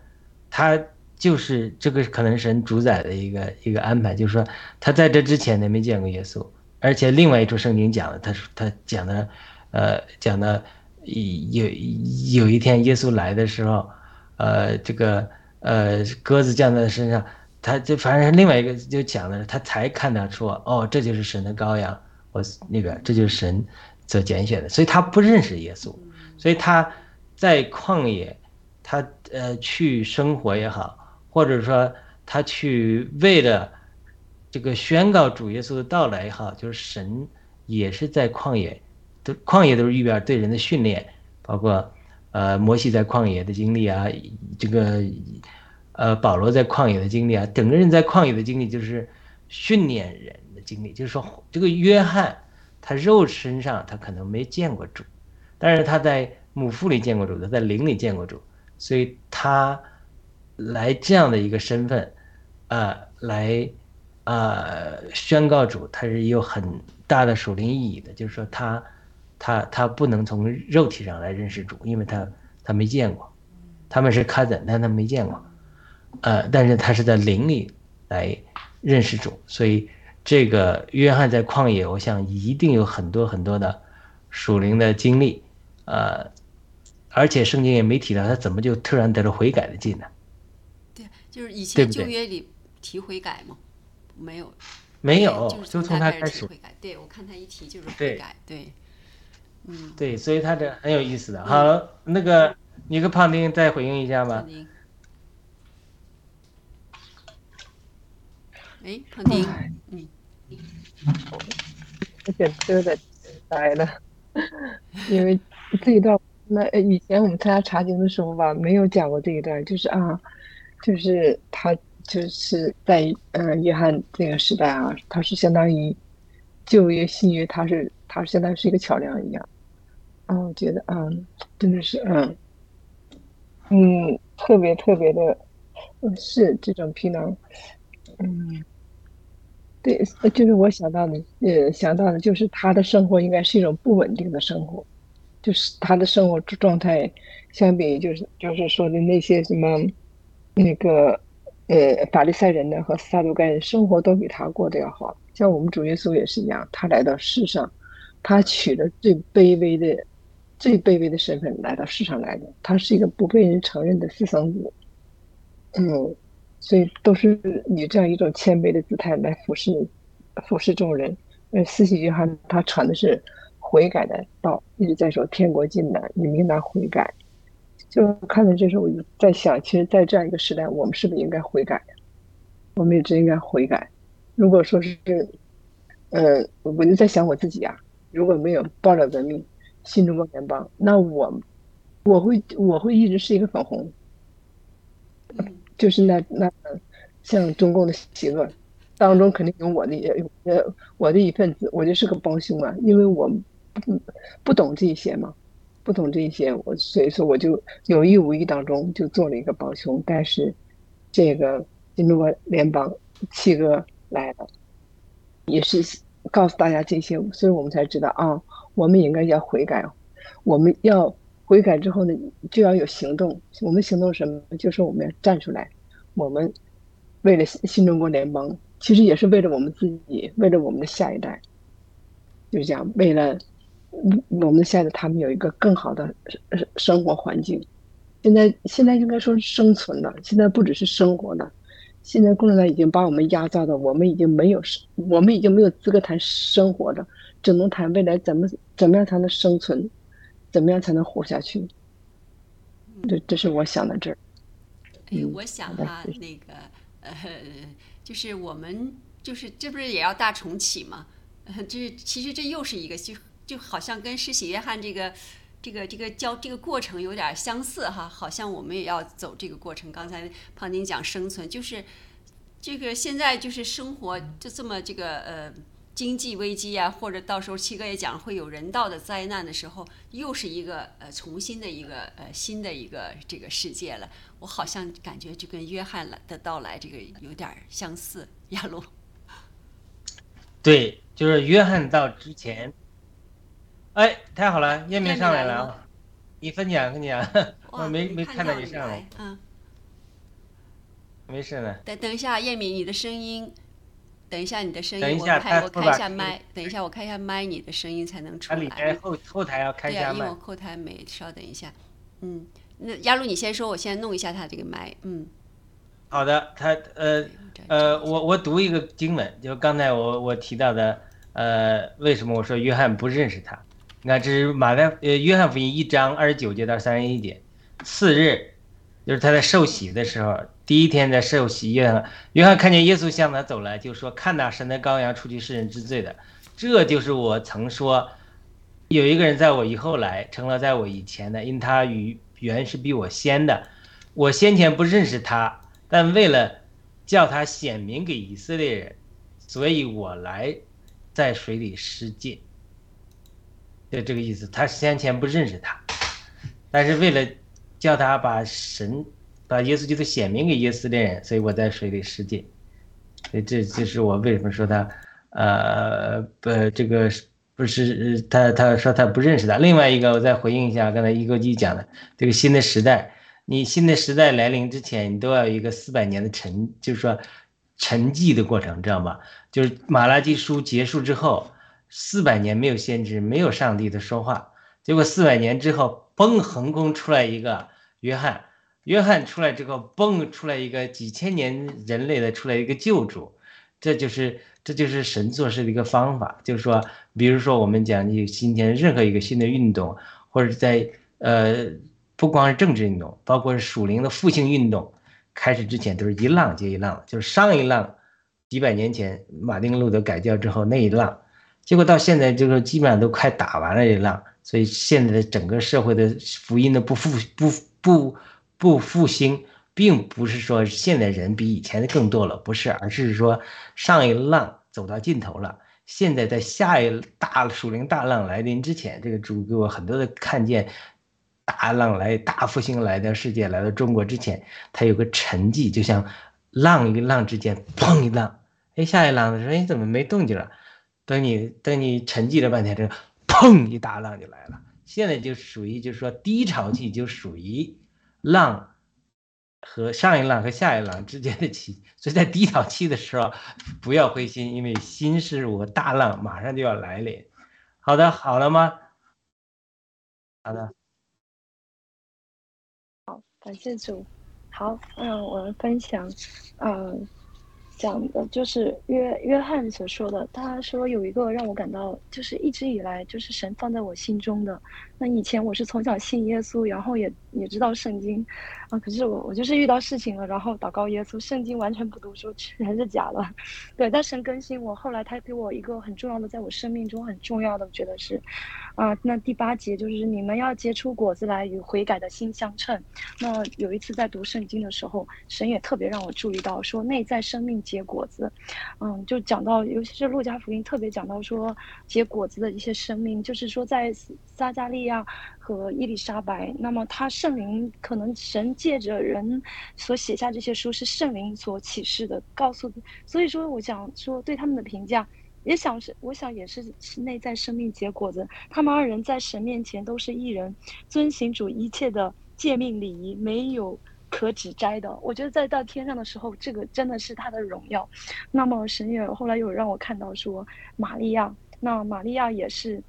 他就是这个可能神主宰的一个一个安排，就是说他在这之前呢没见过耶稣，而且另外一处圣经讲的，他说他讲的，呃，讲的有有一天耶稣来的时候，呃，这个呃鸽子降在他身上。他就反正另外一个就讲的，他才看到说，哦，这就是神的羔羊，我那个这就是神所拣选的，所以他不认识耶稣，所以他在旷野，他呃去生活也好，或者说他去为了这个宣告主耶稣的到来也好，就是神也是在旷野都旷野都是预表对人的训练，包括呃摩西在旷野的经历啊，这个呃保罗在旷野的经历啊，整个人在旷野的经历就是训练人的经历。就是说，这个约翰他肉身上他可能没见过主，但是他在母腹里见过主，他在灵里见过主，所以他来这样的一个身份，啊，来啊宣告主，他是有很大的属灵意义的。就是说，他他他不能从肉体上来认识主，因为他他没见过，他们是 cousin，但他没见过，呃，但是他是在灵里来认识主，所以这个约翰在旷野，我想一定有很多很多的属灵的经历，呃，而且圣经也没提到他怎么就突然得了悔改的劲呢？对，就是以前旧约里提悔改吗？没有，没有，就是从他他开始。悔改。对，我看他一提就是悔改。对，嗯，对，所以他这很有意思的。好，那个你跟胖丁再回应一下吧胖。哎，胖丁，嗯，而且真的呆了，因为这一段那呃以前我们参加查经的时候吧，没有讲过这一段，就是啊，就是他就是在呃约翰这个时代啊，他是相当于旧约新约，他是他相当于是一个桥梁一样，啊，我觉得啊，真的是嗯嗯特别特别的，嗯是这种皮囊，嗯。对，就是我想到的，呃，想到的就是他的生活应该是一种不稳定的生活，就是他的生活状态，相比就是就是说的那些什么，那个，呃，法利赛人呢和撒都该人生活都比他过得要好。像我们主耶稣也是一样，他来到世上，他取了最卑微的、最卑微的身份来到世上来的，他是一个不被人承认的私生子，嗯。所以都是以这样一种谦卑的姿态来俯视俯视众人。呃，四喜约翰他传的是悔改的道，一直在说天国近了，你们应当悔改。就看到这时候，我就在想，其实，在这样一个时代，我们是不是应该悔改？我们也真应该悔改。如果说是，呃，我就在想我自己啊，如果没有爆料革命、新中国联邦，那我我会我会一直是一个粉红。就是那那像中共的邪恶当中，肯定有我的有呃我的一份子，我就是个帮凶啊，因为我不不懂这些嘛，不懂这些，我所以说我就有意无意当中就做了一个帮凶，但是这个新中国联邦七哥来了，也是告诉大家这些，所以我们才知道啊，我们应该要悔改，我们要。悔改之后呢，就要有行动。我们行动什么？就是我们要站出来。我们为了新新中国联邦，其实也是为了我们自己，为了我们的下一代。就是这样，为了我们的下一代，他们有一个更好的生活环境。现在，现在应该说是生存了。现在不只是生活了，现在共产党已经把我们压榨的，我们已经没有生，我们已经没有资格谈生活了，只能谈未来怎么怎么样才能生存。怎么样才能活下去？这这是我想的这儿。哎，我想哈，那个呃，就是我们就是这不是也要大重启吗？这其实这又是一个就就好像跟施洗约翰这个这个这个教这个过程有点相似哈，好像我们也要走这个过程。刚才胖丁讲生存，就是这个现在就是生活就这么这个呃。经济危机啊，或者到时候七哥也讲会有人道的灾难的时候，又是一个呃重新的一个呃新的一个这个世界了。我好像感觉就跟约翰来的到来这个有点相似。亚龙，对，就是约翰到之前，哎，太好了，页面上来了啊，你分享分享，我没没看到你上来，嗯，没事呢。等等一下，叶敏，你的声音。等一下，你的声音，我开我开一下麦。等一下，我开一下麦，你的声音才能出来。里边后后台要开一下麦。对因为我后台没。稍等一下，嗯，那亚璐，你先说，我先弄一下他这个麦。嗯，好的，他呃呃，我我读一个经文，就刚才我我提到的，呃，为什么我说约翰不认识他？你看，这是马太呃约翰福音一章二十九节到三十一节，次日，就是他在受洗的时候。第一天在受洗，约翰约翰看见耶稣向他走来，就说：“看那神的羔羊，除去世人之罪的。”这就是我曾说，有一个人在我以后来，成了在我以前的，因他与原是比我先的，我先前不认识他，但为了叫他显明给以色列人，所以我来在水里施浸。就这个意思，他先前不认识他，但是为了叫他把神、把耶稣基督显明给以色列人，所以我在水里施浸。所以这就是我为什么说他，呃，不，这个不是他他说他不认识他。另外一个，我再回应一下刚才一哥基讲的这个新的时代，你新的时代来临之前，你都要有一个四百年的沉，就是说沉寂的过程，知道吗？就是马拉基书结束之后。四百年没有先知，没有上帝的说话，结果四百年之后，嘣，横空出来一个约翰，约翰出来之后，嘣，出来一个几千年人类的出来一个救主，这就是这就是神做事的一个方法，就是说，比如说我们讲你今天任何一个新的运动，或者在呃，不光是政治运动，包括是属灵的复兴运动，开始之前都是一浪接一浪，就是上一浪几百年前马丁路德改教之后那一浪。结果到现在就是基本上都快打完了这浪，所以现在的整个社会的福音的不复不不不复兴，并不是说现在人比以前的更多了，不是，而是说上一浪走到尽头了，现在在下一大属灵大浪来临之前，这个主给我很多的看见，大浪来大复兴来到世界来到中国之前，它有个沉寂，就像浪与浪之间砰一浪，哎，下一浪的时候，哎，怎么没动静了？等你等你沉寂了半天，这砰一大浪就来了。现在就属于就是说低潮期，就属于浪和上一浪和下一浪之间的期。所以在低潮期的时候，不要灰心，因为新事物大浪马上就要来临。好的，好了吗？好的。好，感谢主。好，嗯，我们分享，嗯。讲的就是约约翰所说的，他说有一个让我感到就是一直以来就是神放在我心中的。那以前我是从小信耶稣，然后也也知道圣经，啊，可是我我就是遇到事情了，然后祷告耶稣，圣经完全不读书，全是假的。对，但神更新我，后来他给我一个很重要的，在我生命中很重要的，我觉得是，啊，那第八节就是你们要结出果子来，与悔改的心相称。那有一次在读圣经的时候，神也特别让我注意到，说内在生命结果子，嗯，就讲到，尤其是路加福音特别讲到说结果子的一些生命，就是说在撒加利。亚和伊丽莎白，那么他圣灵可能神借着人所写下这些书是圣灵所启示的，告诉，所以说我想说对他们的评价，也想是我想也是是内在生命结果子，他们二人在神面前都是一人，遵行主一切的诫命礼仪，没有可指摘的。我觉得在到天上的时候，这个真的是他的荣耀。那么神也后来又让我看到说，玛利亚，那玛利亚也是。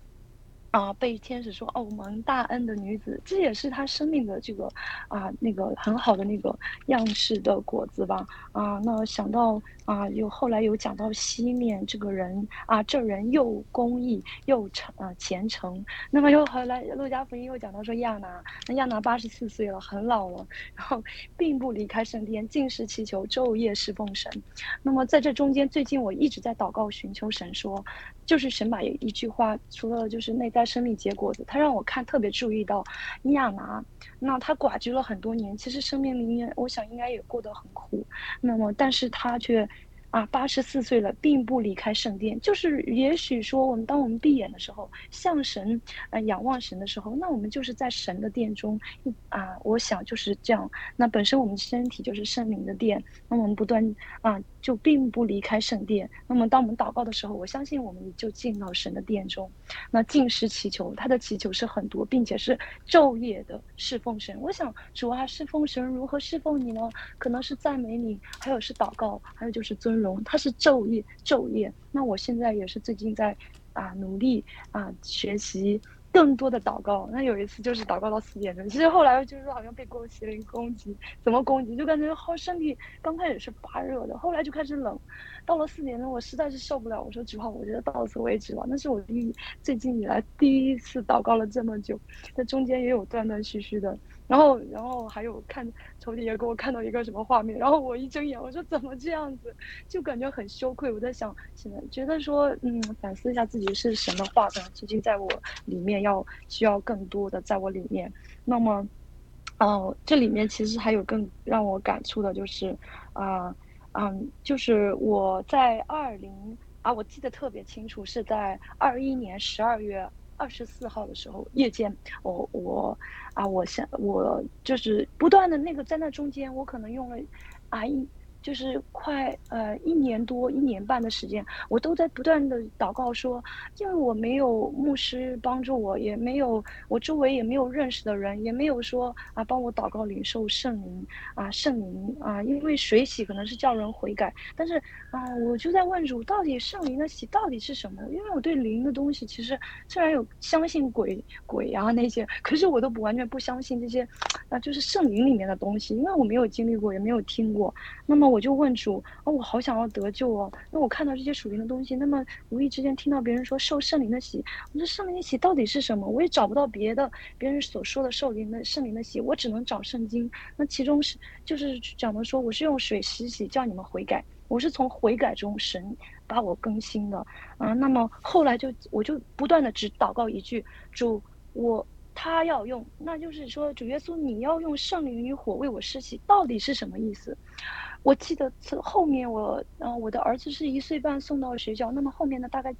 啊，被天使说哦蒙大恩的女子，这也是她生命的这个啊那个很好的那个样式的果子吧？啊，那想到啊，有后来有讲到西面这个人啊，这人又公义又诚啊虔诚。那么又后来路加福音又讲到说亚拿，那亚拿八十四岁了，很老了，然后并不离开圣殿，尽是祈求，昼夜侍奉神。那么在这中间，最近我一直在祷告寻求神，说就是神把一句话，除了就是内在。生命结果子，他让我看特别注意到亚拿，那他寡居了很多年，其实生命里面我想应该也过得很苦，那么但是他却。啊，八十四岁了，并不离开圣殿。就是也许说，我们当我们闭眼的时候，向神，呃，仰望神的时候，那我们就是在神的殿中。啊，我想就是这样。那本身我们身体就是圣灵的殿，那我们不断啊，就并不离开圣殿。那么当我们祷告的时候，我相信我们就进到神的殿中。那进食祈求，他的祈求是很多，并且是昼夜的侍奉神。我想主啊，侍奉神如何侍奉你呢？可能是赞美你，还有是祷告，还有就是尊荣。他是昼夜昼夜，那我现在也是最近在啊努力啊学习更多的祷告。那有一次就是祷告到四点钟，其实后来就是好像被宫麒麟攻击，怎么攻击？就感觉好身体刚开始是发热的，后来就开始冷。到了四点钟，我实在是受不了。我说实话，我觉得到此为止吧。那是我第最近以来第一次祷告了这么久，那中间也有断断续续的然后，然后还有看仇敌也给我看到一个什么画面，然后我一睁眼，我说怎么这样子，就感觉很羞愧。我在想，现在觉得说，嗯，反思一下自己是什么话，可能其实在我里面要需要更多的在我里面。那么，哦，这里面其实还有更让我感触的就是，啊，嗯，就是我在二零啊，我记得特别清楚，是在二一年十二月。二十四号的时候，夜间，我我啊，我想我就是不断的那个在那中间，我可能用了啊一。就是快呃一年多一年半的时间，我都在不断的祷告说，因为我没有牧师帮助我，也没有我周围也没有认识的人，也没有说啊帮我祷告领受圣灵啊圣灵啊，因为水洗可能是叫人悔改，但是啊我就在问主，到底圣灵的洗到底是什么？因为我对灵的东西其实虽然有相信鬼鬼啊那些，可是我都不完全不相信这些啊就是圣灵里面的东西，因为我没有经历过，也没有听过，那么我。我就问主，哦，我好想要得救哦。那我看到这些属灵的东西，那么无意之间听到别人说受圣灵的洗，我说圣灵的洗到底是什么？我也找不到别的别人所说的受灵的圣灵的洗，我只能找圣经。那其中是就是讲的说，我是用水洗洗，叫你们悔改。我是从悔改中神把我更新的啊。那么后来就我就不断的只祷告一句，主我。他要用，那就是说，主耶稣，你要用圣灵与火为我施洗，到底是什么意思？我记得这后面我，嗯，我的儿子是一岁半送到学校，那么后面的大概，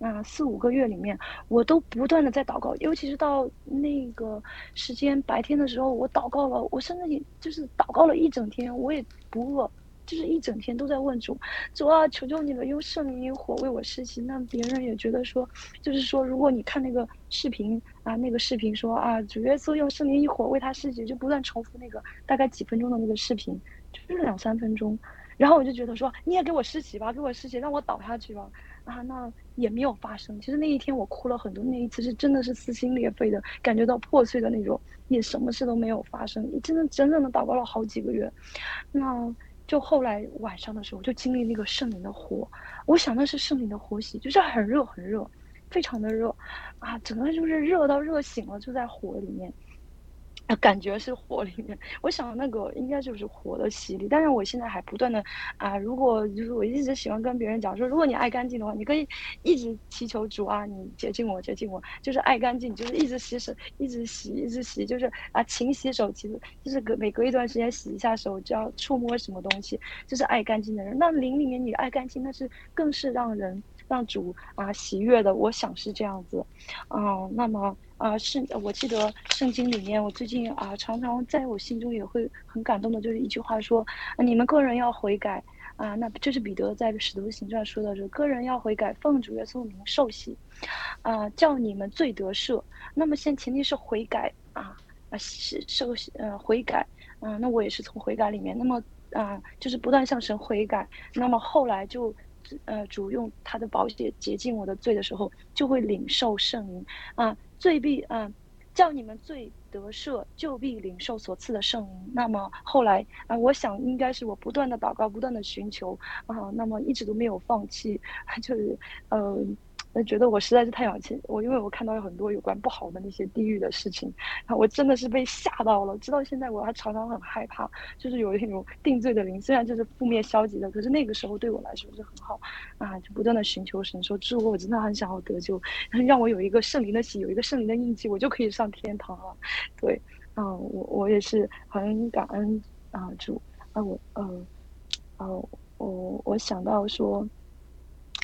啊四五个月里面，我都不断的在祷告，尤其是到那个时间白天的时候，我祷告了，我甚至也就是祷告了一整天，我也不饿。就是一整天都在问主，主啊，求求你了，用圣灵火为我施洗。那别人也觉得说，就是说，如果你看那个视频啊，那个视频说啊，主耶稣用圣灵一火为他施洗，就不断重复那个大概几分钟的那个视频，就是两三分钟。然后我就觉得说，你也给我施洗吧，给我施洗，让我倒下去吧。啊，那也没有发生。其实那一天我哭了很多，那一次是真的是撕心裂肺的感觉到破碎的那种，也什么事都没有发生。真的整整的祷告了好几个月，那。就后来晚上的时候，就经历那个圣灵的火，我想那是圣灵的火洗，就是很热很热，非常的热，啊，整个就是热到热醒了，就在火里面。感觉是火里面，我想那个应该就是火的洗礼。但是我现在还不断的啊，如果就是我一直喜欢跟别人讲说，如果你爱干净的话，你可以一直祈求主啊，你洁净我，洁净我，就是爱干净，就是一直洗手，一直洗，一直洗，就是啊，勤洗手，其实就是隔每隔一段时间洗一下手，就要触摸什么东西，就是爱干净的人。那灵里面你爱干净，那是更是让人让主啊喜悦的。我想是这样子，嗯，那么。啊，圣，我记得圣经里面，我最近啊，常常在我心中也会很感动的，就是一句话说，你们个人要悔改啊，那这是彼得在使徒行传说的，是个人要悔改，奉主耶稣名受洗，啊，叫你们罪得赦。那么现前提是悔改啊啊，是受，呃，悔改，嗯，那我也是从悔改里面，那么啊，就是不断向神悔改，那么后来就。呃，主用他的宝血洁净我的罪的时候，就会领受圣灵啊，罪必啊，叫你们罪得赦，就必领受所赐的圣灵。那么后来啊，我想应该是我不断的祷告，不断的寻求啊，那么一直都没有放弃，就是嗯。那觉得我实在是太小气，我因为我看到有很多有关不好的那些地狱的事情，我真的是被吓到了。直到现在我还常常很害怕，就是有那种定罪的灵，虽然就是负面消极的，可是那个时候对我来说是很好啊，就不断的寻求神说，主我真的很想要得救，让我有一个圣灵的喜，有一个圣灵的印记，我就可以上天堂了。对，嗯，我我也是很感恩啊主啊我呃哦我我想到说。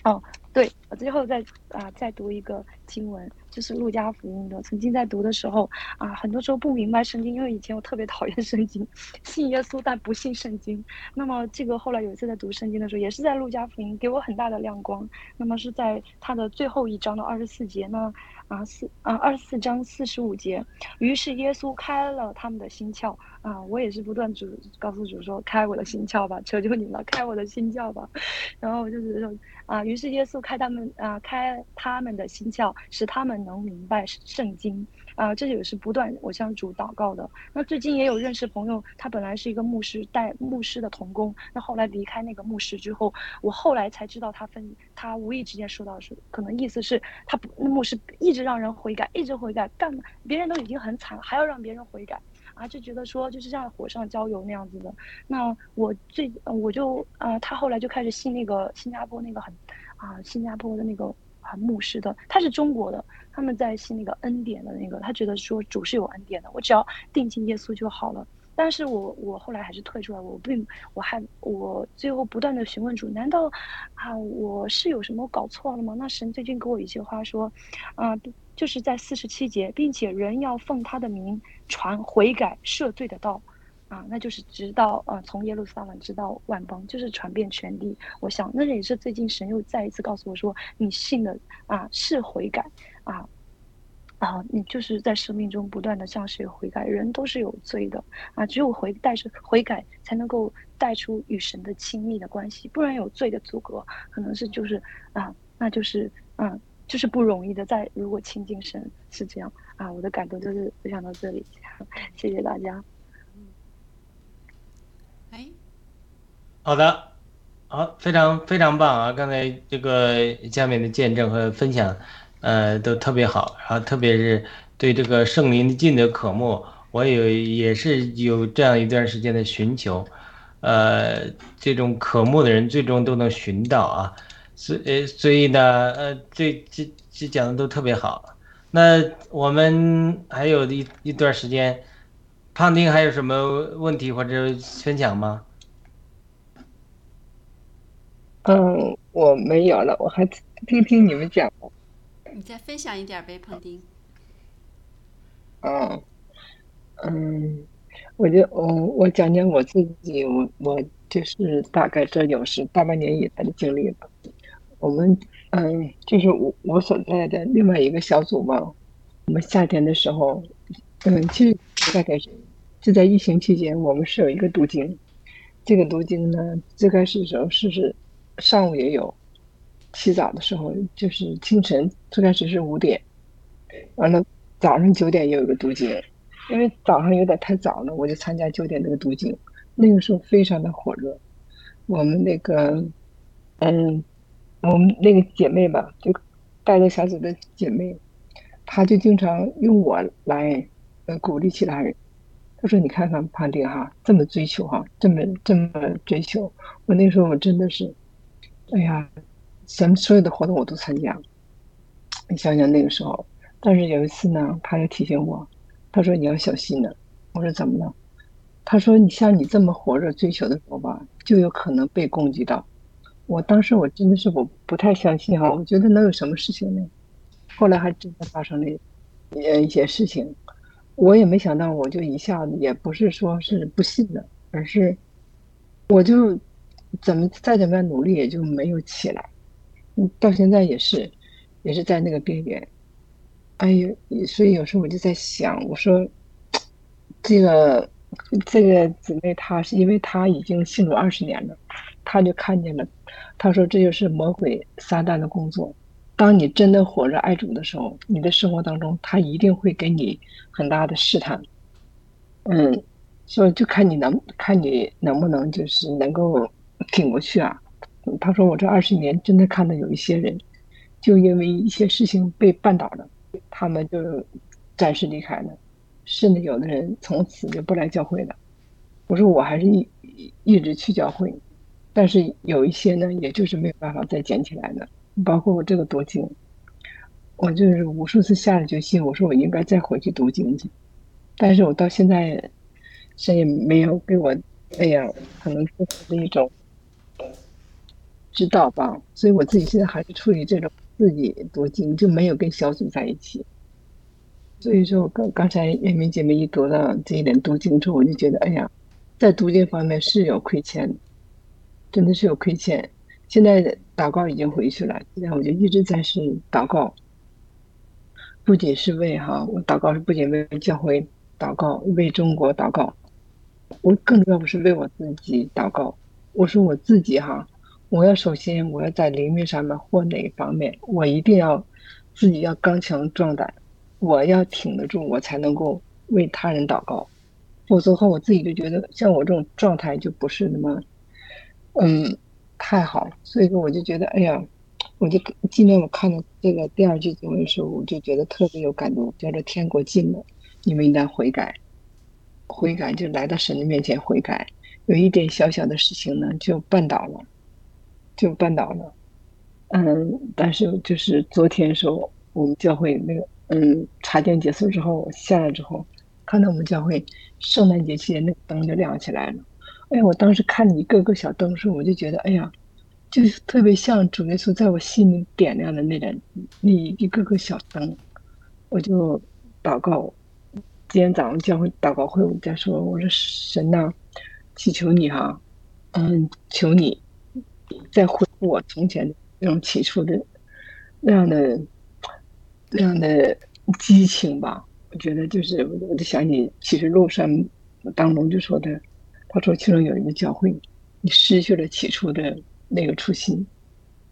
哦，对我最后再啊再读一个经文，就是路加福音的。曾经在读的时候啊，很多时候不明白圣经，因为以前我特别讨厌圣经，信耶稣但不信圣经。那么这个后来有一次在读圣经的时候，也是在路加福音，给我很大的亮光。那么是在他的最后一章的二十四节呢。啊四啊二十四章四十五节，于是耶稣开了他们的心窍啊，我也是不断主告诉主说开我的心窍吧，求求你了，开我的心窍吧。然后就是说啊，于是耶稣开他们啊开他们的心窍，使他们能明白圣经。啊，这也是不断我向主祷告的。那最近也有认识朋友，他本来是一个牧师，带牧师的童工。那后来离开那个牧师之后，我后来才知道他分，他无意之间说到是，可能意思是他不，那牧师一直让人悔改，一直悔改，干别人都已经很惨了，还要让别人悔改。啊，就觉得说就是像火上浇油那样子的。那我最我就啊，他后来就开始信那个新加坡那个很啊，新加坡的那个啊牧师的，他是中国的，他们在信那个恩典的那个，他觉得说主是有恩典的，我只要定睛耶稣就好了。但是我我后来还是退出来，我并我还我最后不断的询问主，难道啊我是有什么搞错了吗？那神最近给我一句话说，啊就是在四十七节，并且人要奉他的名传悔改赦罪的道，啊那就是直到呃从耶路撒冷直到万邦，就是传遍全地。我想那也是最近神又再一次告诉我说，你信的啊是悔改啊。啊，你就是在生命中不断的向谁悔改，人都是有罪的啊，只有悔带着悔改，才能够带出与神的亲密的关系，不然有罪的阻隔，可能是就是啊，那就是嗯，就是不容易的。在如果亲近神是这样啊，我的感动就是分享到这里，谢谢大家。哎，好的，好，非常非常棒啊！刚才这个下面的见证和分享。呃，都特别好，然后特别是对这个圣灵的尽的渴慕，我有也是有这样一段时间的寻求，呃，这种渴慕的人最终都能寻到啊，所呃所以呢，呃，这这这讲的都特别好。那我们还有一一段时间，胖丁还有什么问题或者分享吗？嗯，我没有了，我还听听你们讲。你再分享一点呗，彭丁。嗯，嗯，我就我我讲讲我自己，我我就是大概这有是大半年以来的经历吧。我们嗯，就是我我所在的另外一个小组嘛，我们夏天的时候，嗯，其实大概是就在疫情期间，我们是有一个读经。这个读经呢，最开始的时候是是上午也有。洗澡的时候就是清晨，最开始是五点，完了早上九点也有个读经，因为早上有点太早了，我就参加九点那个读经。那个时候非常的火热，我们那个，嗯，我们那个姐妹吧，就带着小组的姐妹，她就经常用我来呃鼓励其他人。她说：“你看看潘丁哈，这么追求哈，这么这么追求。”我那时候我真的是，哎呀。咱们所有的活动我都参加，你想想那个时候。但是有一次呢，他就提醒我，他说你要小心呢。我说怎么了？他说你像你这么火热追求的时候吧，就有可能被攻击到。我当时我真的是我不太相信哈，我觉得能有什么事情呢？后来还真的发生了呃一些事情，我也没想到，我就一下子也不是说是不信的，而是我就怎么再怎么样努力也就没有起来。到现在也是，也是在那个边缘。哎呦，所以有时候我就在想，我说，这个这个姊妹她是因为她已经信主二十年了，她就看见了，她说这就是魔鬼撒旦的工作。当你真的火热爱主的时候，你的生活当中他一定会给你很大的试探。嗯，所以就看你能看你能不能就是能够挺过去啊。他说：“我这二十年真的看到有一些人，就因为一些事情被绊倒了，他们就暂时离开了，甚至有的人从此就不来教会了。我说我还是一一直去教会，但是有一些呢，也就是没有办法再捡起来的。包括我这个读经，我就是无数次下了决心，我说我应该再回去读经去，但是我到现在，谁也没有给我那样可能是一种。”知道吧？所以我自己现在还是处于这种自己读经，就没有跟小组在一起。所以说我，刚刚才叶明姐妹一读到这一点读经之后，我就觉得，哎呀，在读经方面是有亏欠，真的是有亏欠。现在祷告已经回去了，现在我就一直在是祷告，不仅是为哈，我祷告是不仅为教会祷告，为中国祷告，我更重要不是为我自己祷告。我说我自己哈。我要首先，我要在灵命上面或哪一方面，我一定要自己要刚强壮胆，我要挺得住，我才能够为他人祷告。否则的话，我自己就觉得像我这种状态就不是那么，嗯，太好。所以说，我就觉得，哎呀，我就今天我看到这个第二句经文的时候，我就觉得特别有感动，叫做“天国近了，你们应该悔改”。悔改，就来到神的面前悔改。有一点小小的事情呢，就绊倒了，就绊倒了。嗯，但是就是昨天时候，我们教会那个嗯茶点结束之后下来之后，看到我们教会圣诞节期间那个灯就亮起来了。哎，我当时看你一个个小灯时候，我就觉得哎呀，就是特别像主耶稣在我心里点亮的那盏那一个个小灯，我就祷告。今天早上教会祷告会，我们在说，我说神呐，祈求你哈，嗯，求你再恢复我从前那种起初的那样的那样的激情吧。我觉得就是，我就想起其实路上当中就说的，他说其中有一个教会，你失去了起初的那个初心，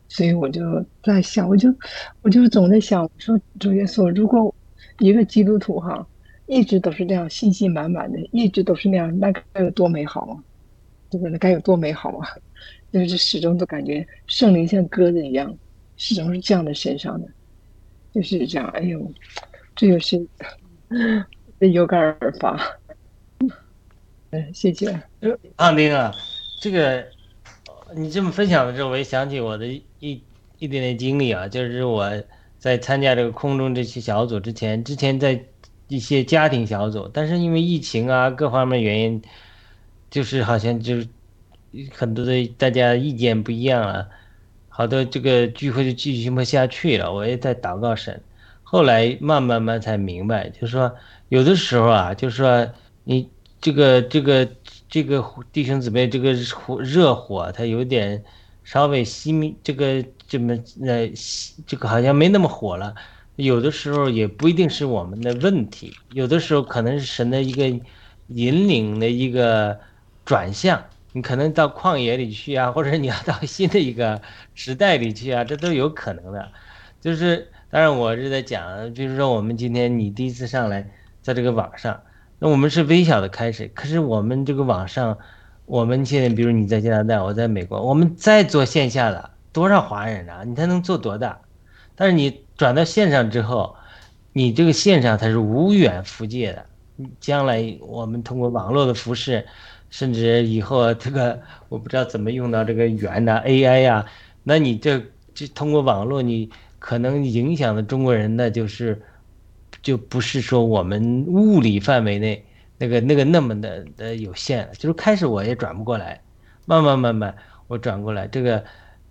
所以我就在想，我就我就总在想，说主耶稣，如果一个基督徒哈。一直都是这样，信心满满的，一直都是那样，那该有多美好啊！对不对？那该有多美好啊！就是始终都感觉圣灵像鸽子一样，始终是降在身上的，就是这样。哎呦，这就是 有感而发。嗯，谢谢。胖丁啊，这个你这么分享的时候，我也想起我的一一点点经历啊，就是我在参加这个空中这期小组之前，之前在。一些家庭小组，但是因为疫情啊各方面原因，就是好像就是很多的大家意见不一样了，好多这个聚会就继续不下去了。我也在祷告神，后来慢慢慢才明白，就是说有的时候啊，就是说你这个这个这个弟兄姊妹这个火热火，它有点稍微熄灭，这个这么呃这个好像没那么火了。有的时候也不一定是我们的问题，有的时候可能是神的一个引领的一个转向。你可能到旷野里去啊，或者你要到新的一个时代里去啊，这都有可能的。就是当然我是在讲，比如说我们今天你第一次上来在这个网上，那我们是微小的开始，可是我们这个网上，我们现在比如你在加拿大，我在美国，我们再做线下的多少华人啊？你才能做多大？但是你。转到线上之后，你这个线上它是无远弗届的。将来我们通过网络的服饰，甚至以后这个我不知道怎么用到这个圆的 AI 呀，那你这这通过网络，你可能影响的中国人呢，就是就不是说我们物理范围内那个那个那么的的有限。就是开始我也转不过来，慢慢慢慢我转过来，这个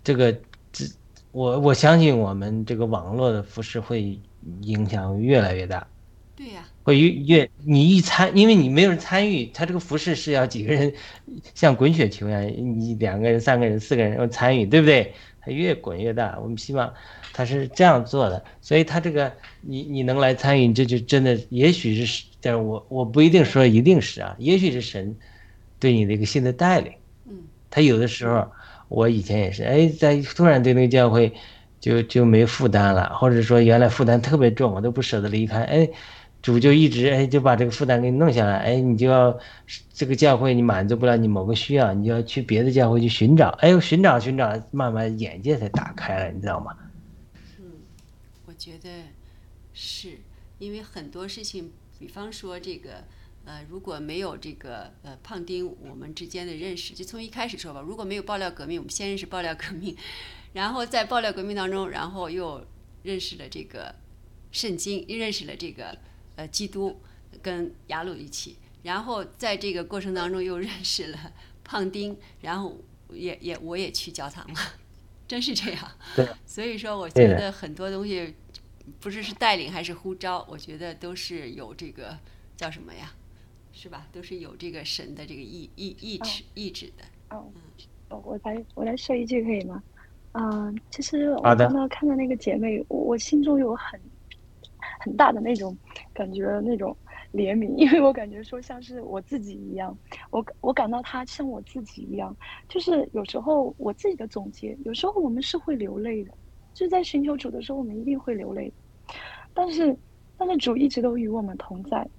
这个这。我我相信我们这个网络的服饰会影响越来越大，对呀，会越越你一参，因为你没有人参与，他这个服饰是要几个人像滚雪球一样，你两个人、三个人、四个人要参与，对不对？它越滚越大。我们希望他是这样做的，所以他这个你你能来参与，这就真的也许是，但是我我不一定说一定是啊，也许是神对你的一个新的带领。嗯，他有的时候。我以前也是，哎，在突然对那个教会就就没负担了，或者说原来负担特别重，我都不舍得离开。哎，主就一直哎就把这个负担给你弄下来，哎，你就要这个教会你满足不了你某个需要，你就要去别的教会去寻找，哎，寻找寻找，慢慢眼界才打开了，你知道吗？嗯，我觉得是因为很多事情，比方说这个。呃，如果没有这个呃胖丁，我们之间的认识，就从一开始说吧。如果没有爆料革命，我们先认识爆料革命，然后在爆料革命当中，然后又认识了这个圣经，认识了这个呃基督，跟雅鲁一起，然后在这个过程当中又认识了胖丁，然后也也我也去教堂了，真是这样。对。所以说，我觉得很多东西不知是带领还是呼召，我觉得都是有这个叫什么呀？是吧？都是有这个神的这个意意意志意志的。哦，嗯，我来我来说一句可以吗？嗯，其实我刚刚看到那个姐妹，我我心中有很很大的那种感觉，那种怜悯，因为我感觉说像是我自己一样，我我感到他像我自己一样，就是有时候我自己的总结，有时候我们是会流泪的，就在寻求主的时候，我们一定会流泪，但是但是主一直都与我们同在。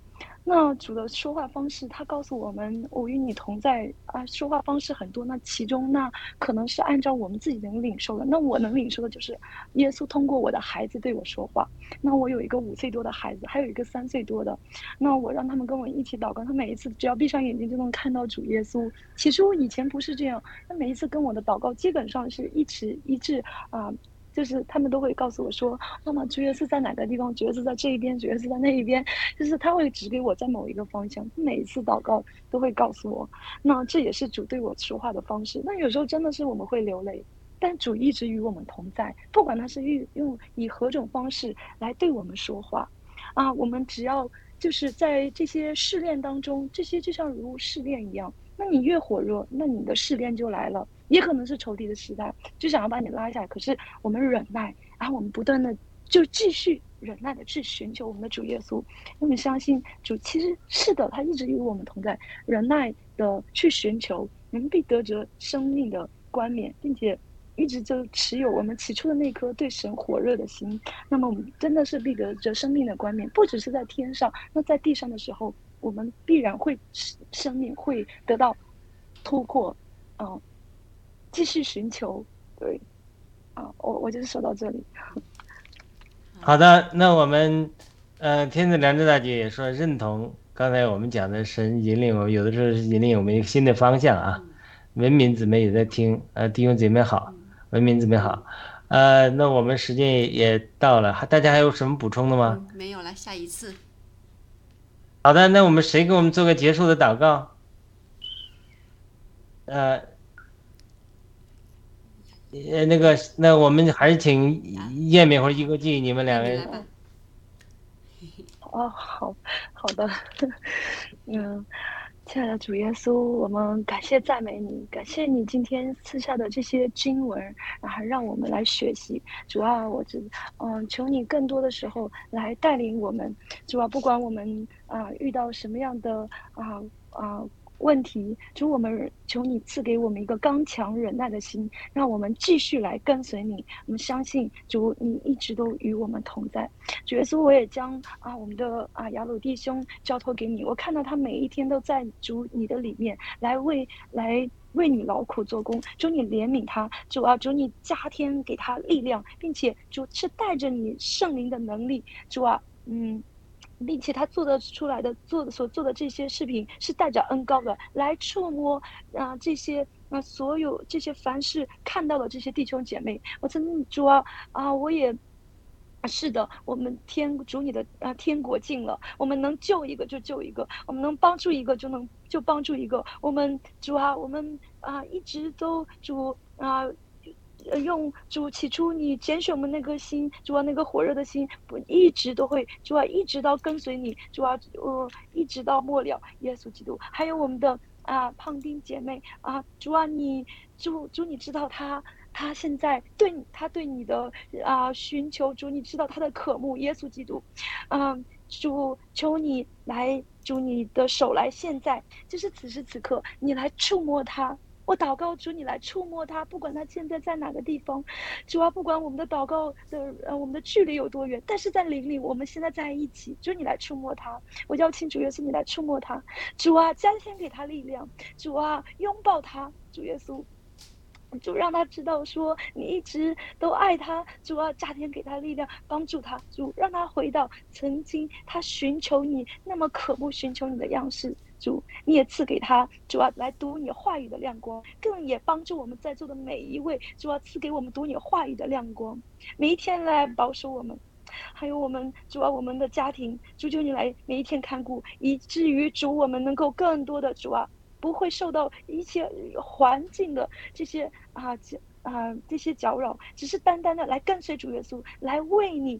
那主的说话方式，他告诉我们：“我与你同在。”啊，说话方式很多，那其中那可能是按照我们自己能领受的。那我能领受的就是耶稣通过我的孩子对我说话。那我有一个五岁多的孩子，还有一个三岁多的。那我让他们跟我一起祷告，他每一次只要闭上眼睛就能看到主耶稣。其实我以前不是这样，那每一次跟我的祷告基本上是一直一致啊。就是他们都会告诉我说：“妈妈，主耶稣在哪个地方？主耶稣在这一边，主耶稣在那一边。”就是他会指给我在某一个方向。每一次祷告都会告诉我，那这也是主对我说话的方式。那有时候真的是我们会流泪，但主一直与我们同在，不管他是用用以何种方式来对我们说话，啊，我们只要就是在这些试炼当中，这些就像如试炼一样。那你越火热，那你的试炼就来了，也可能是仇敌的时代，就想要把你拉下来。可是我们忍耐，然后我们不断的就继续忍耐的去寻求我们的主耶稣。那么相信主其实是的，他一直与我们同在，忍耐的去寻求，我们必得着生命的冠冕，并且一直就持有我们起初的那颗对神火热的心。那么我们真的是必得着生命的冠冕，不只是在天上，那在地上的时候。我们必然会生命会得到突破，嗯，继续寻求，对，啊，我我就是说到这里。好的，那我们，呃，天子良知大姐也说认同刚才我们讲的神引领我，有的时候是引领我们一个新的方向啊。文明姊妹也在听，呃，弟兄姊妹好，文明姊妹好，呃，那我们时间也到了，大家还有什么补充的吗？没有了，下一次。好的，那我们谁给我们做个结束的祷告？呃，呃，那个，那我们还是请叶敏或者一个记，你们两个人。哦，好好的，嗯。亲爱的主耶稣，我们感谢赞美你，感谢你今天赐下的这些经文，然后让我们来学习。主要我只，嗯，求你更多的时候来带领我们。主要不管我们啊遇到什么样的啊啊。问题，主我们求你赐给我们一个刚强忍耐的心，让我们继续来跟随你。我们相信主，你一直都与我们同在。主耶稣，我也将啊我们的啊雅鲁弟兄交托给你。我看到他每一天都在主你的里面来为来为你劳苦做工。主你怜悯他，主啊主你加添给他力量，并且主是带着你圣灵的能力。主啊，嗯。并且他做的出来的做的所做的这些视频是带着恩高的来触摸啊这些啊所有这些凡是看到的这些弟兄姐妹，我曾经主啊啊我也是的，我们天主你的啊天国近了，我们能救一个就救一个，我们能帮助一个就能就帮助一个，我们主啊我们啊一直都主啊。用主起初你拣选我们那颗心，主啊那个火热的心，不一直都会主啊一直到跟随你，主啊呃一直到末了，耶稣基督，还有我们的啊胖丁姐妹啊，主啊你主主你知道他他现在对他对你的啊寻求主你知道他的渴慕，耶稣基督，嗯主求你来主你的手来现在就是此时此刻你来触摸他。我祷告主，你来触摸他，不管他现在在哪个地方，主啊，不管我们的祷告的呃我们的距离有多远，但是在灵里，我们现在在一起，主你来触摸他，我邀请主耶稣你来触摸他，主啊，加添给他力量，主啊，拥抱他，主耶稣。主让他知道，说你一直都爱他，主啊加添给他力量，帮助他。主让他回到曾经他寻求你那么渴慕寻求你的样式。主你也赐给他，主要来读你话语的亮光，更也帮助我们在座的每一位，主要赐给我们读你话语的亮光，每一天来保守我们，还有我们主要我们的家庭，主求你来每一天看顾，以至于主我们能够更多的主啊。不会受到一切环境的这些啊这啊这些搅扰，只是单单的来跟随主耶稣，来为你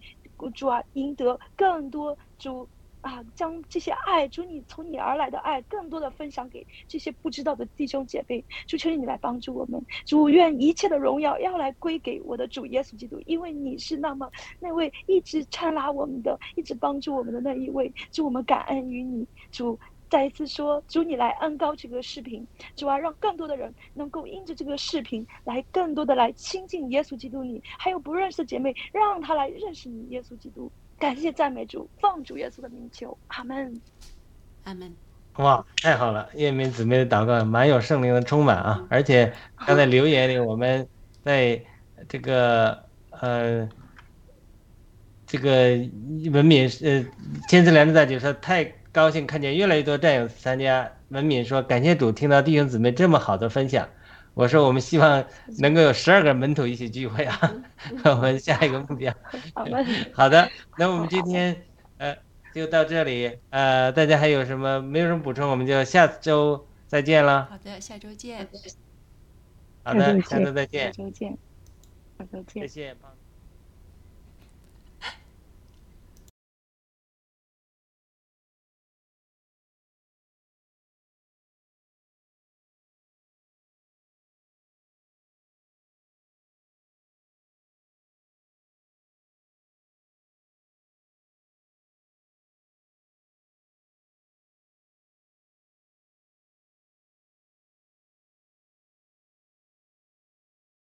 主啊赢得更多主啊将这些爱主你从你而来的爱更多的分享给这些不知道的弟兄姐妹。主求你来帮助我们，主愿一切的荣耀要来归给我的主耶稣基督，因为你是那么那位一直搀拉我们的，一直帮助我们的那一位。祝我们感恩于你，主。再一次说，主你来恩高这个视频，主要让更多的人能够因着这个视频来更多的来亲近耶稣基督。你还有不认识的姐妹，让他来认识你耶稣基督。感谢赞美主，奉主耶稣的名求，阿门。阿门。哇，太好了！叶明姊妹的祷告蛮有圣灵的充满啊，而且刚才留言里我们在这个呃这个文敏呃千次良知大姐说太高兴看见越来越多战友参加。文敏说感谢主，听到弟兄姊妹这么好的分享。我说我们希望能够有十二个门徒一起聚会啊，我们下一个目标。好 的，那我们今天呃。就到这里，呃，大家还有什么没有什么补充，我们就下周再见了。好的，下周见。好的，下周再见。下周见。下周见。谢谢。